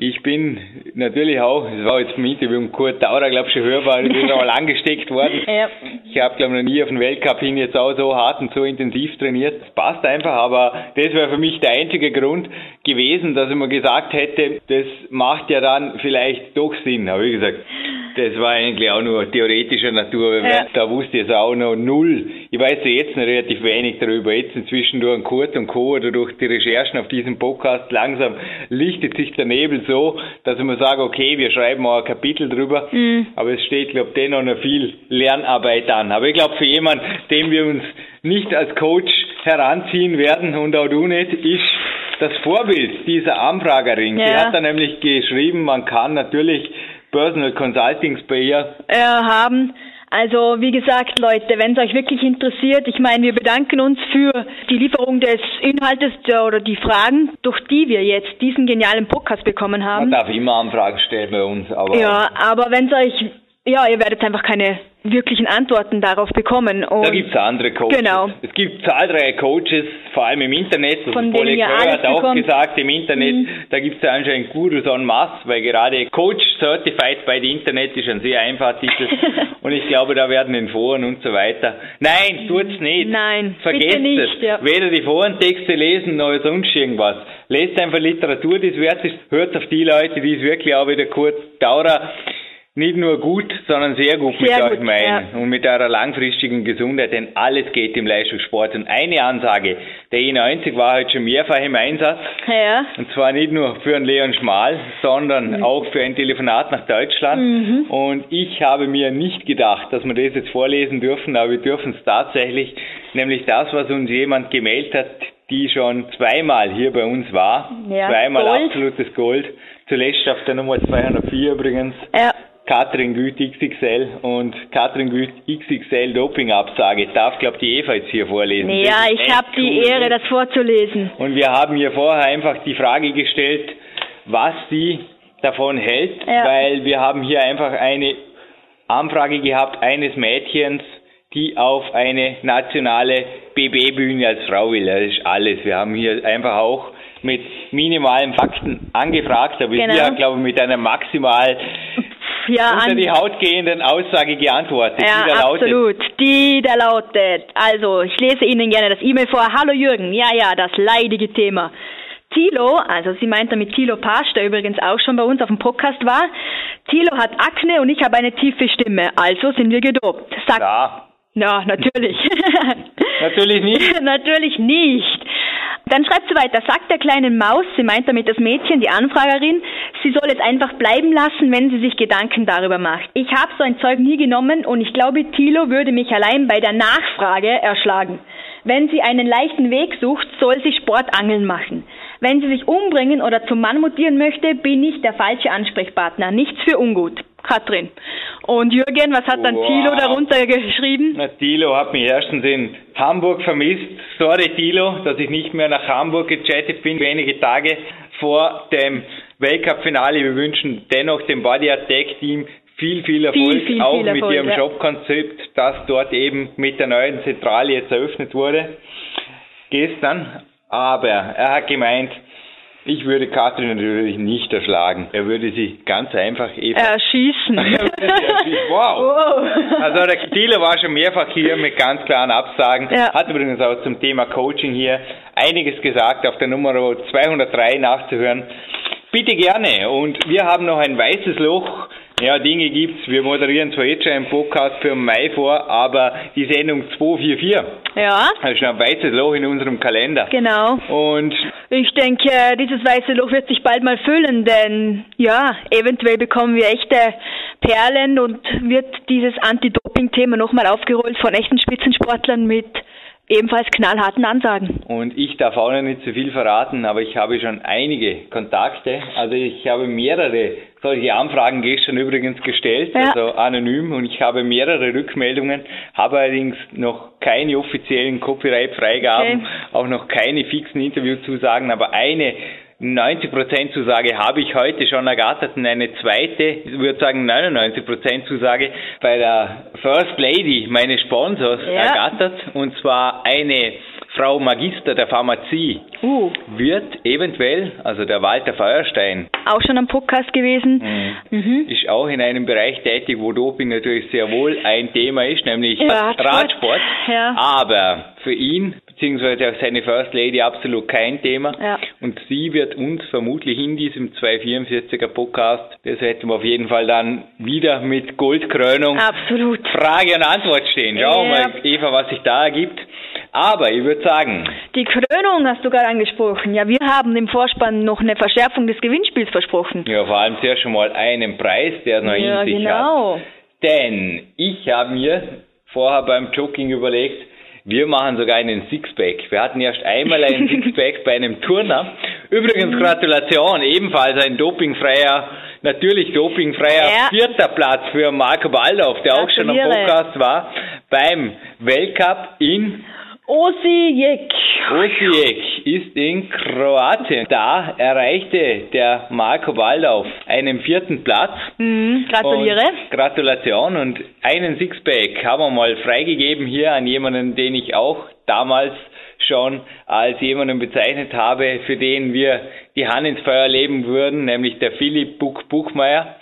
Ich bin natürlich auch, es war jetzt im Interview mit Kurt Taurer, glaube ich, schon hörbar, ich bin mal angesteckt worden. Ja. Ich habe, glaube ich, noch nie auf den Weltcup hin jetzt auch so hart und so intensiv trainiert. Das passt einfach, aber das wäre für mich der einzige Grund gewesen, dass ich mir gesagt hätte, das macht ja dann vielleicht doch Sinn, habe ich gesagt. Das war eigentlich auch nur theoretischer Natur. Ja. Da wusste ich es auch noch null. Ich weiß ja jetzt noch relativ wenig darüber. Jetzt inzwischen durch Kurt und Co. oder durch die Recherchen auf diesem Podcast langsam lichtet sich der Nebel so, dass ich mir sage, okay, wir schreiben mal ein Kapitel drüber. Mhm. Aber es steht, glaube ich, dennoch noch viel Lernarbeit an. Aber ich glaube, für jemanden, den wir uns nicht als Coach heranziehen werden und auch du nicht, ist das Vorbild dieser Anfragerin. Ja. Sie hat da nämlich geschrieben, man kann natürlich Personal Consultings bei ihr äh, haben. Also wie gesagt, Leute, wenn es euch wirklich interessiert, ich meine, wir bedanken uns für die Lieferung des Inhaltes oder die Fragen, durch die wir jetzt diesen genialen Podcast bekommen haben. Man darf immer Anfragen stellen bei uns, aber ja, aber wenn es euch ja, ihr werdet einfach keine wirklichen Antworten darauf bekommen. Und da gibt es andere Coaches. Genau. Es gibt zahlreiche Coaches, vor allem im Internet. Das Von denen ihr alles hat auch bekommt. gesagt, im Internet, mhm. da gibt es anscheinend Gurus en masse, weil gerade Coach Certified bei dem Internet ist ein sehr einfach Titel. und ich glaube, da werden in Foren und so weiter. Nein, tut's nicht. Nein, Vergesst nicht, es. Ja. Weder die Forentexte lesen, noch sonst irgendwas. Lest einfach Literatur, die es wert ist. Hört auf die Leute, die es wirklich auch wieder kurz dauern nicht nur gut, sondern sehr gut sehr mit gut, euch meinen ja. und mit eurer langfristigen Gesundheit, denn alles geht im Leistungssport. Und eine Ansage, der E90 war heute schon mehrfach im Einsatz. Ja. Und zwar nicht nur für einen Leon Schmal, sondern mhm. auch für ein Telefonat nach Deutschland. Mhm. Und ich habe mir nicht gedacht, dass wir das jetzt vorlesen dürfen, aber wir dürfen es tatsächlich, nämlich das, was uns jemand gemeldet hat, die schon zweimal hier bei uns war. Ja, zweimal Gold. absolutes Gold. Zuletzt auf der Nummer 204 übrigens. Ja. Katrin Güth XXL und Katrin Güth XXL Dopingabsage. Darf, glaube die Eva jetzt hier vorlesen. Ja, ich habe die Ehre, das vorzulesen. Und wir haben hier vorher einfach die Frage gestellt, was sie davon hält, ja. weil wir haben hier einfach eine Anfrage gehabt eines Mädchens, die auf eine nationale BB-Bühne als Frau will. Das ist alles. Wir haben hier einfach auch mit minimalen Fakten angefragt, aber genau. hier, glaube ich, mit einer maximal ja, unter die Haut gehenden Aussage geantwortet. Ja, die da absolut. Lautet. Die da lautet. Also, ich lese Ihnen gerne das E-Mail vor. Hallo Jürgen. Ja, ja, das leidige Thema. Tilo, also sie meint damit Tilo Pasch, der übrigens auch schon bei uns auf dem Podcast war. Tilo hat Akne und ich habe eine tiefe Stimme, also sind wir gedopt. Sagt, ja. Ja, natürlich. natürlich nicht. natürlich nicht. Dann schreibt sie weiter, sagt der kleinen Maus, sie meint damit das Mädchen, die Anfragerin, sie soll es einfach bleiben lassen, wenn sie sich Gedanken darüber macht. Ich habe so ein Zeug nie genommen und ich glaube, Thilo würde mich allein bei der Nachfrage erschlagen. Wenn sie einen leichten Weg sucht, soll sie Sportangeln machen. Wenn sie sich umbringen oder zum Mann mutieren möchte, bin ich der falsche Ansprechpartner. Nichts für ungut. Katrin. Und Jürgen, was hat dann wow. Thilo darunter geschrieben? Na, Thilo hat mich erstens in Hamburg vermisst. Sorry, Thilo, dass ich nicht mehr nach Hamburg gechattet bin, wenige Tage vor dem Weltcup-Finale. Wir wünschen dennoch dem Body Attack Team viel, viel Erfolg, viel, viel, auch viel mit Erfolg, ihrem ja. Shop-Konzept, das dort eben mit der neuen Zentrale jetzt eröffnet wurde gestern. Aber er hat gemeint, ich würde Katrin natürlich nicht erschlagen. Er würde sie ganz einfach eben erschießen. erschießen. Wow. wow. Also der Dealer war schon mehrfach hier mit ganz klaren Absagen. Ja. Hat übrigens auch zum Thema Coaching hier einiges gesagt, auf der Nummer 203 nachzuhören. Bitte gerne. Und wir haben noch ein weißes Loch ja, Dinge gibt's. Wir moderieren zwar jetzt schon einen Podcast für Mai vor, aber die Sendung 244. Ja. Das ist ein weißes Loch in unserem Kalender. Genau. Und ich denke, dieses weiße Loch wird sich bald mal füllen, denn ja, eventuell bekommen wir echte Perlen und wird dieses Anti-Doping-Thema nochmal aufgerollt von echten Spitzensportlern mit ebenfalls knallharten Ansagen. Und ich darf auch noch nicht zu viel verraten, aber ich habe schon einige Kontakte. Also ich habe mehrere solche Anfragen gestern übrigens gestellt, ja. also anonym, und ich habe mehrere Rückmeldungen, habe allerdings noch keine offiziellen Copyright-Freigaben, okay. auch noch keine fixen Interviewzusagen, aber eine 90% Zusage habe ich heute schon ergattert und eine zweite, ich würde sagen 99% Zusage bei der First Lady meines Sponsors ja. ergattert und zwar eine Frau Magister der Pharmazie uh. wird eventuell, also der Walter Feuerstein. Auch schon am Podcast gewesen. Mhm. Mhm. Ist auch in einem Bereich tätig, wo Doping natürlich sehr wohl ein Thema ist, nämlich Radsport. Radsport. Ja. Aber für ihn beziehungsweise auch seine First Lady absolut kein Thema. Ja. Und sie wird uns vermutlich in diesem 244er Podcast, das hätten wir auf jeden Fall dann wieder mit Goldkrönung absolut. Frage und Antwort stehen. Schauen wir ja. mal, Eva, was sich da ergibt. Aber ich würde sagen. Die Krönung hast du gerade angesprochen. Ja, wir haben im Vorspann noch eine Verschärfung des Gewinnspiels versprochen. Ja, vor allem sehr schon mal einen Preis, der noch ja, in sich genau. hat. Denn ich habe mir vorher beim Jogging überlegt, wir machen sogar einen Sixpack. Wir hatten erst einmal einen Sixpack bei einem Turner. Übrigens mhm. Gratulation, ebenfalls ein dopingfreier, natürlich dopingfreier ja. vierter Platz für Marco Baldorf, der auch schon am Podcast war, beim Weltcup in Osijek. Osijek. ist in Kroatien. Da erreichte der Marco Waldau einen vierten Platz. Mhm, gratuliere. Und Gratulation und einen Sixpack haben wir mal freigegeben hier an jemanden, den ich auch damals schon als jemanden bezeichnet habe, für den wir die Hand ins Feuer leben würden, nämlich der Philipp Buch Buchmeier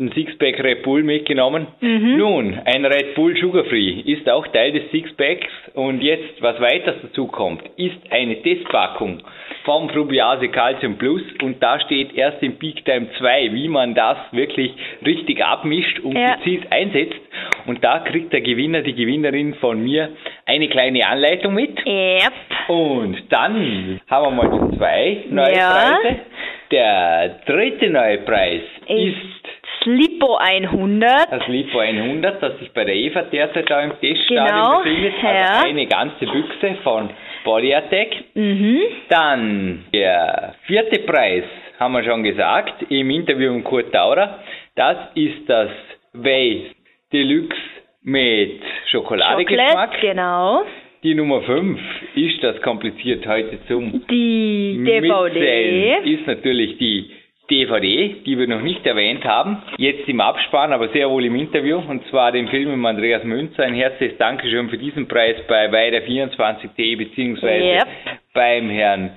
ein Sixpack Red Bull mitgenommen. Mhm. Nun, ein Red Bull Sugar Free ist auch Teil des Sixpacks und jetzt, was weiters dazu kommt, ist eine Testpackung vom Probiase Calcium Plus und da steht erst im Peak Time 2, wie man das wirklich richtig abmischt und Ja. gezielt einsetzt und da kriegt der Gewinner, die Gewinnerin von mir eine kleine Anleitung mit. Yep. Und dann haben wir mal zwei neue Ja. Preise. Der dritte neue Preis ist Slippo 100. das Lipo 100, das sich bei der Eva derzeit da im Teststadion Genau, befindet. ja. Also eine ganze Büchse von Body Attack. Mhm. Dann der vierte Preis, haben wir schon gesagt, im Interview mit Kurt Taurer. Das ist das Way Deluxe mit Schokoladegeschmack. Chocolate, genau. Die Nummer 5 ist das kompliziert heute zum Die DVD. Mitzählen ist natürlich die DVD, die wir noch nicht erwähnt haben. Jetzt im Abspann, aber sehr wohl im Interview. Und zwar den Film mit Andreas Münzer. Ein herzliches Dankeschön für diesen Preis bei Weider 24T beziehungsweise Yep. beim Herrn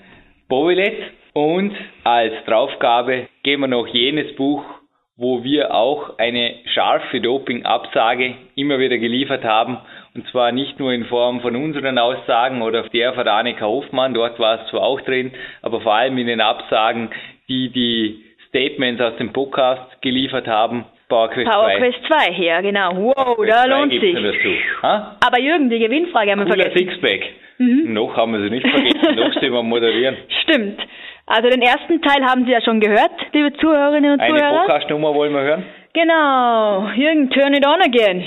Bovilet. Und als Draufgabe geben wir noch jenes Buch, wo wir auch eine scharfe Doping-Absage immer wieder geliefert haben. Und zwar nicht nur in Form von unseren Aussagen oder der von Annika Hofmann, dort war es zwar auch drin, aber vor allem in den Absagen, die die Statements aus dem Podcast geliefert haben. PowerQuest 2. PowerQuest 2, ja, genau. Wow, da lohnt sich. Aber Jürgen, die Gewinnfrage haben wir Cooler vergessen. Sixpack. Mhm. Noch haben wir sie nicht vergessen, noch sind wir moderieren. Stimmt. Also den ersten Teil haben Sie ja schon gehört, liebe Zuhörerinnen und Eine Zuhörer. Podcast-Nummer wollen wir hören? Genau. Jürgen, turn it on again.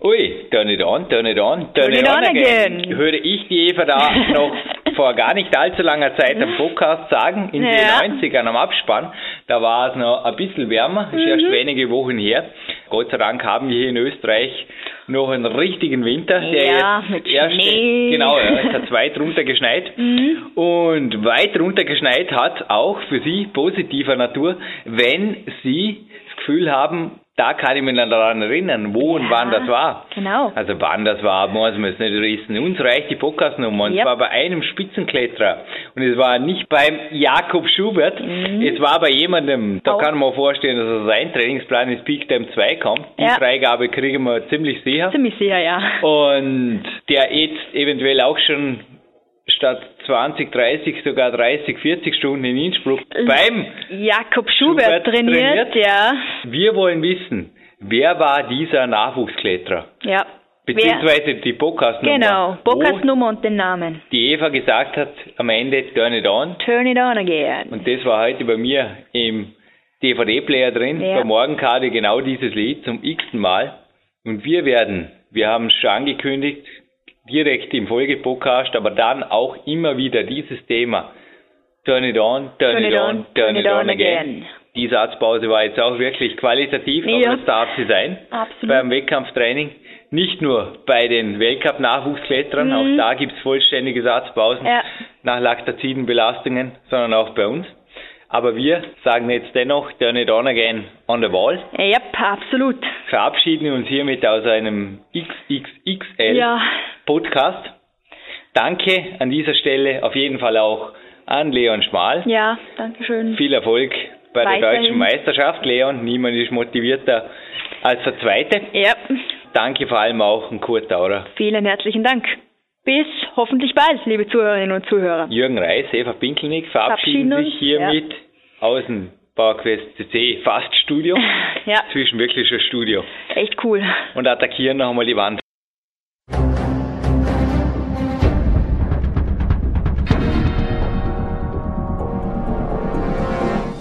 Ui, turn it on, turn it on, turn, Turn it on again. Höre ich die Eva da noch vor gar nicht allzu langer Zeit am Podcast sagen, in Ja. den 90ern am Abspann, da war es noch ein bisschen wärmer, ist Mhm. erst wenige Wochen her. Gott sei Dank haben wir hier in Österreich noch einen richtigen Winter, der Ja, jetzt mit erst, Schnee. genau, ja, es hat weit runter geschneit. Mhm. Und weit runter geschneit hat auch für Sie positiver Natur, wenn Sie das Gefühl haben, da kann ich mich noch daran erinnern, wo und Ja, wann das war. genau. Also wann das war, muss man es nicht wissen. Uns reicht die Podcastnummer und Yep. zwar bei einem Spitzenkletterer. Und es war nicht beim Jakob Schubert, Mhm. es war bei jemandem, da Auch. kann man vorstellen, dass sein Trainingsplan ins Peak Time 2 kommt. Die Ja. Freigabe kriegen wir ziemlich sicher. Ziemlich sicher, ja. Und der jetzt eventuell auch schon statt 20, 30, sogar 30, 40 Stunden in Innsbruck beim Jakob Schubert, Schubert trainiert, trainiert. ja. Wir wollen wissen, wer war dieser Nachwuchskletterer? Ja. Wer? Beziehungsweise die Podcast-Nummer. Genau, Podcastnummer und den Namen. die Eva gesagt hat, am Ende turn it on. Turn it on again. Und das war heute bei mir im DVD-Player drin, Ja. bei Morgenkarte genau dieses Lied zum x-ten Mal. Und wir werden, wir haben es schon angekündigt, direkt im Folgepodcast, aber dann auch immer wieder dieses Thema. Turn it on, turn, it on, turn it on again. Die Satzpause war jetzt auch wirklich qualitativ, Ja. aber das darf sie sein. Absolut. Beim Wettkampftraining. Nicht nur bei den Weltcup-Nachwuchskletterern, Mhm. auch da gibt es vollständige Satzpausen Ja. nach Laktazidenbelastungen, sondern auch bei uns. Aber wir sagen jetzt dennoch, turn it on again on the wall. Ja, absolut. Verabschieden uns hiermit aus einem XXXL Ja. Podcast. Danke an dieser Stelle auf jeden Fall auch an Leon Schmal. Ja, danke schön. Viel Erfolg bei der Weiterhin. deutschen Meisterschaft, Leon. Niemand ist motivierter als der Zweite. Ja, Danke vor allem auch an Kurt Taurer. vielen herzlichen Dank. Bis hoffentlich bald, liebe Zuhörerinnen und Zuhörer. Jürgen Reis, Eva Pinkelnick verabschieden Verabschieden sich hiermit aus dem PowerQuest CC fast Studio, Ja, zwischen wirklicher Studio echt cool. und attackieren noch einmal die Wand.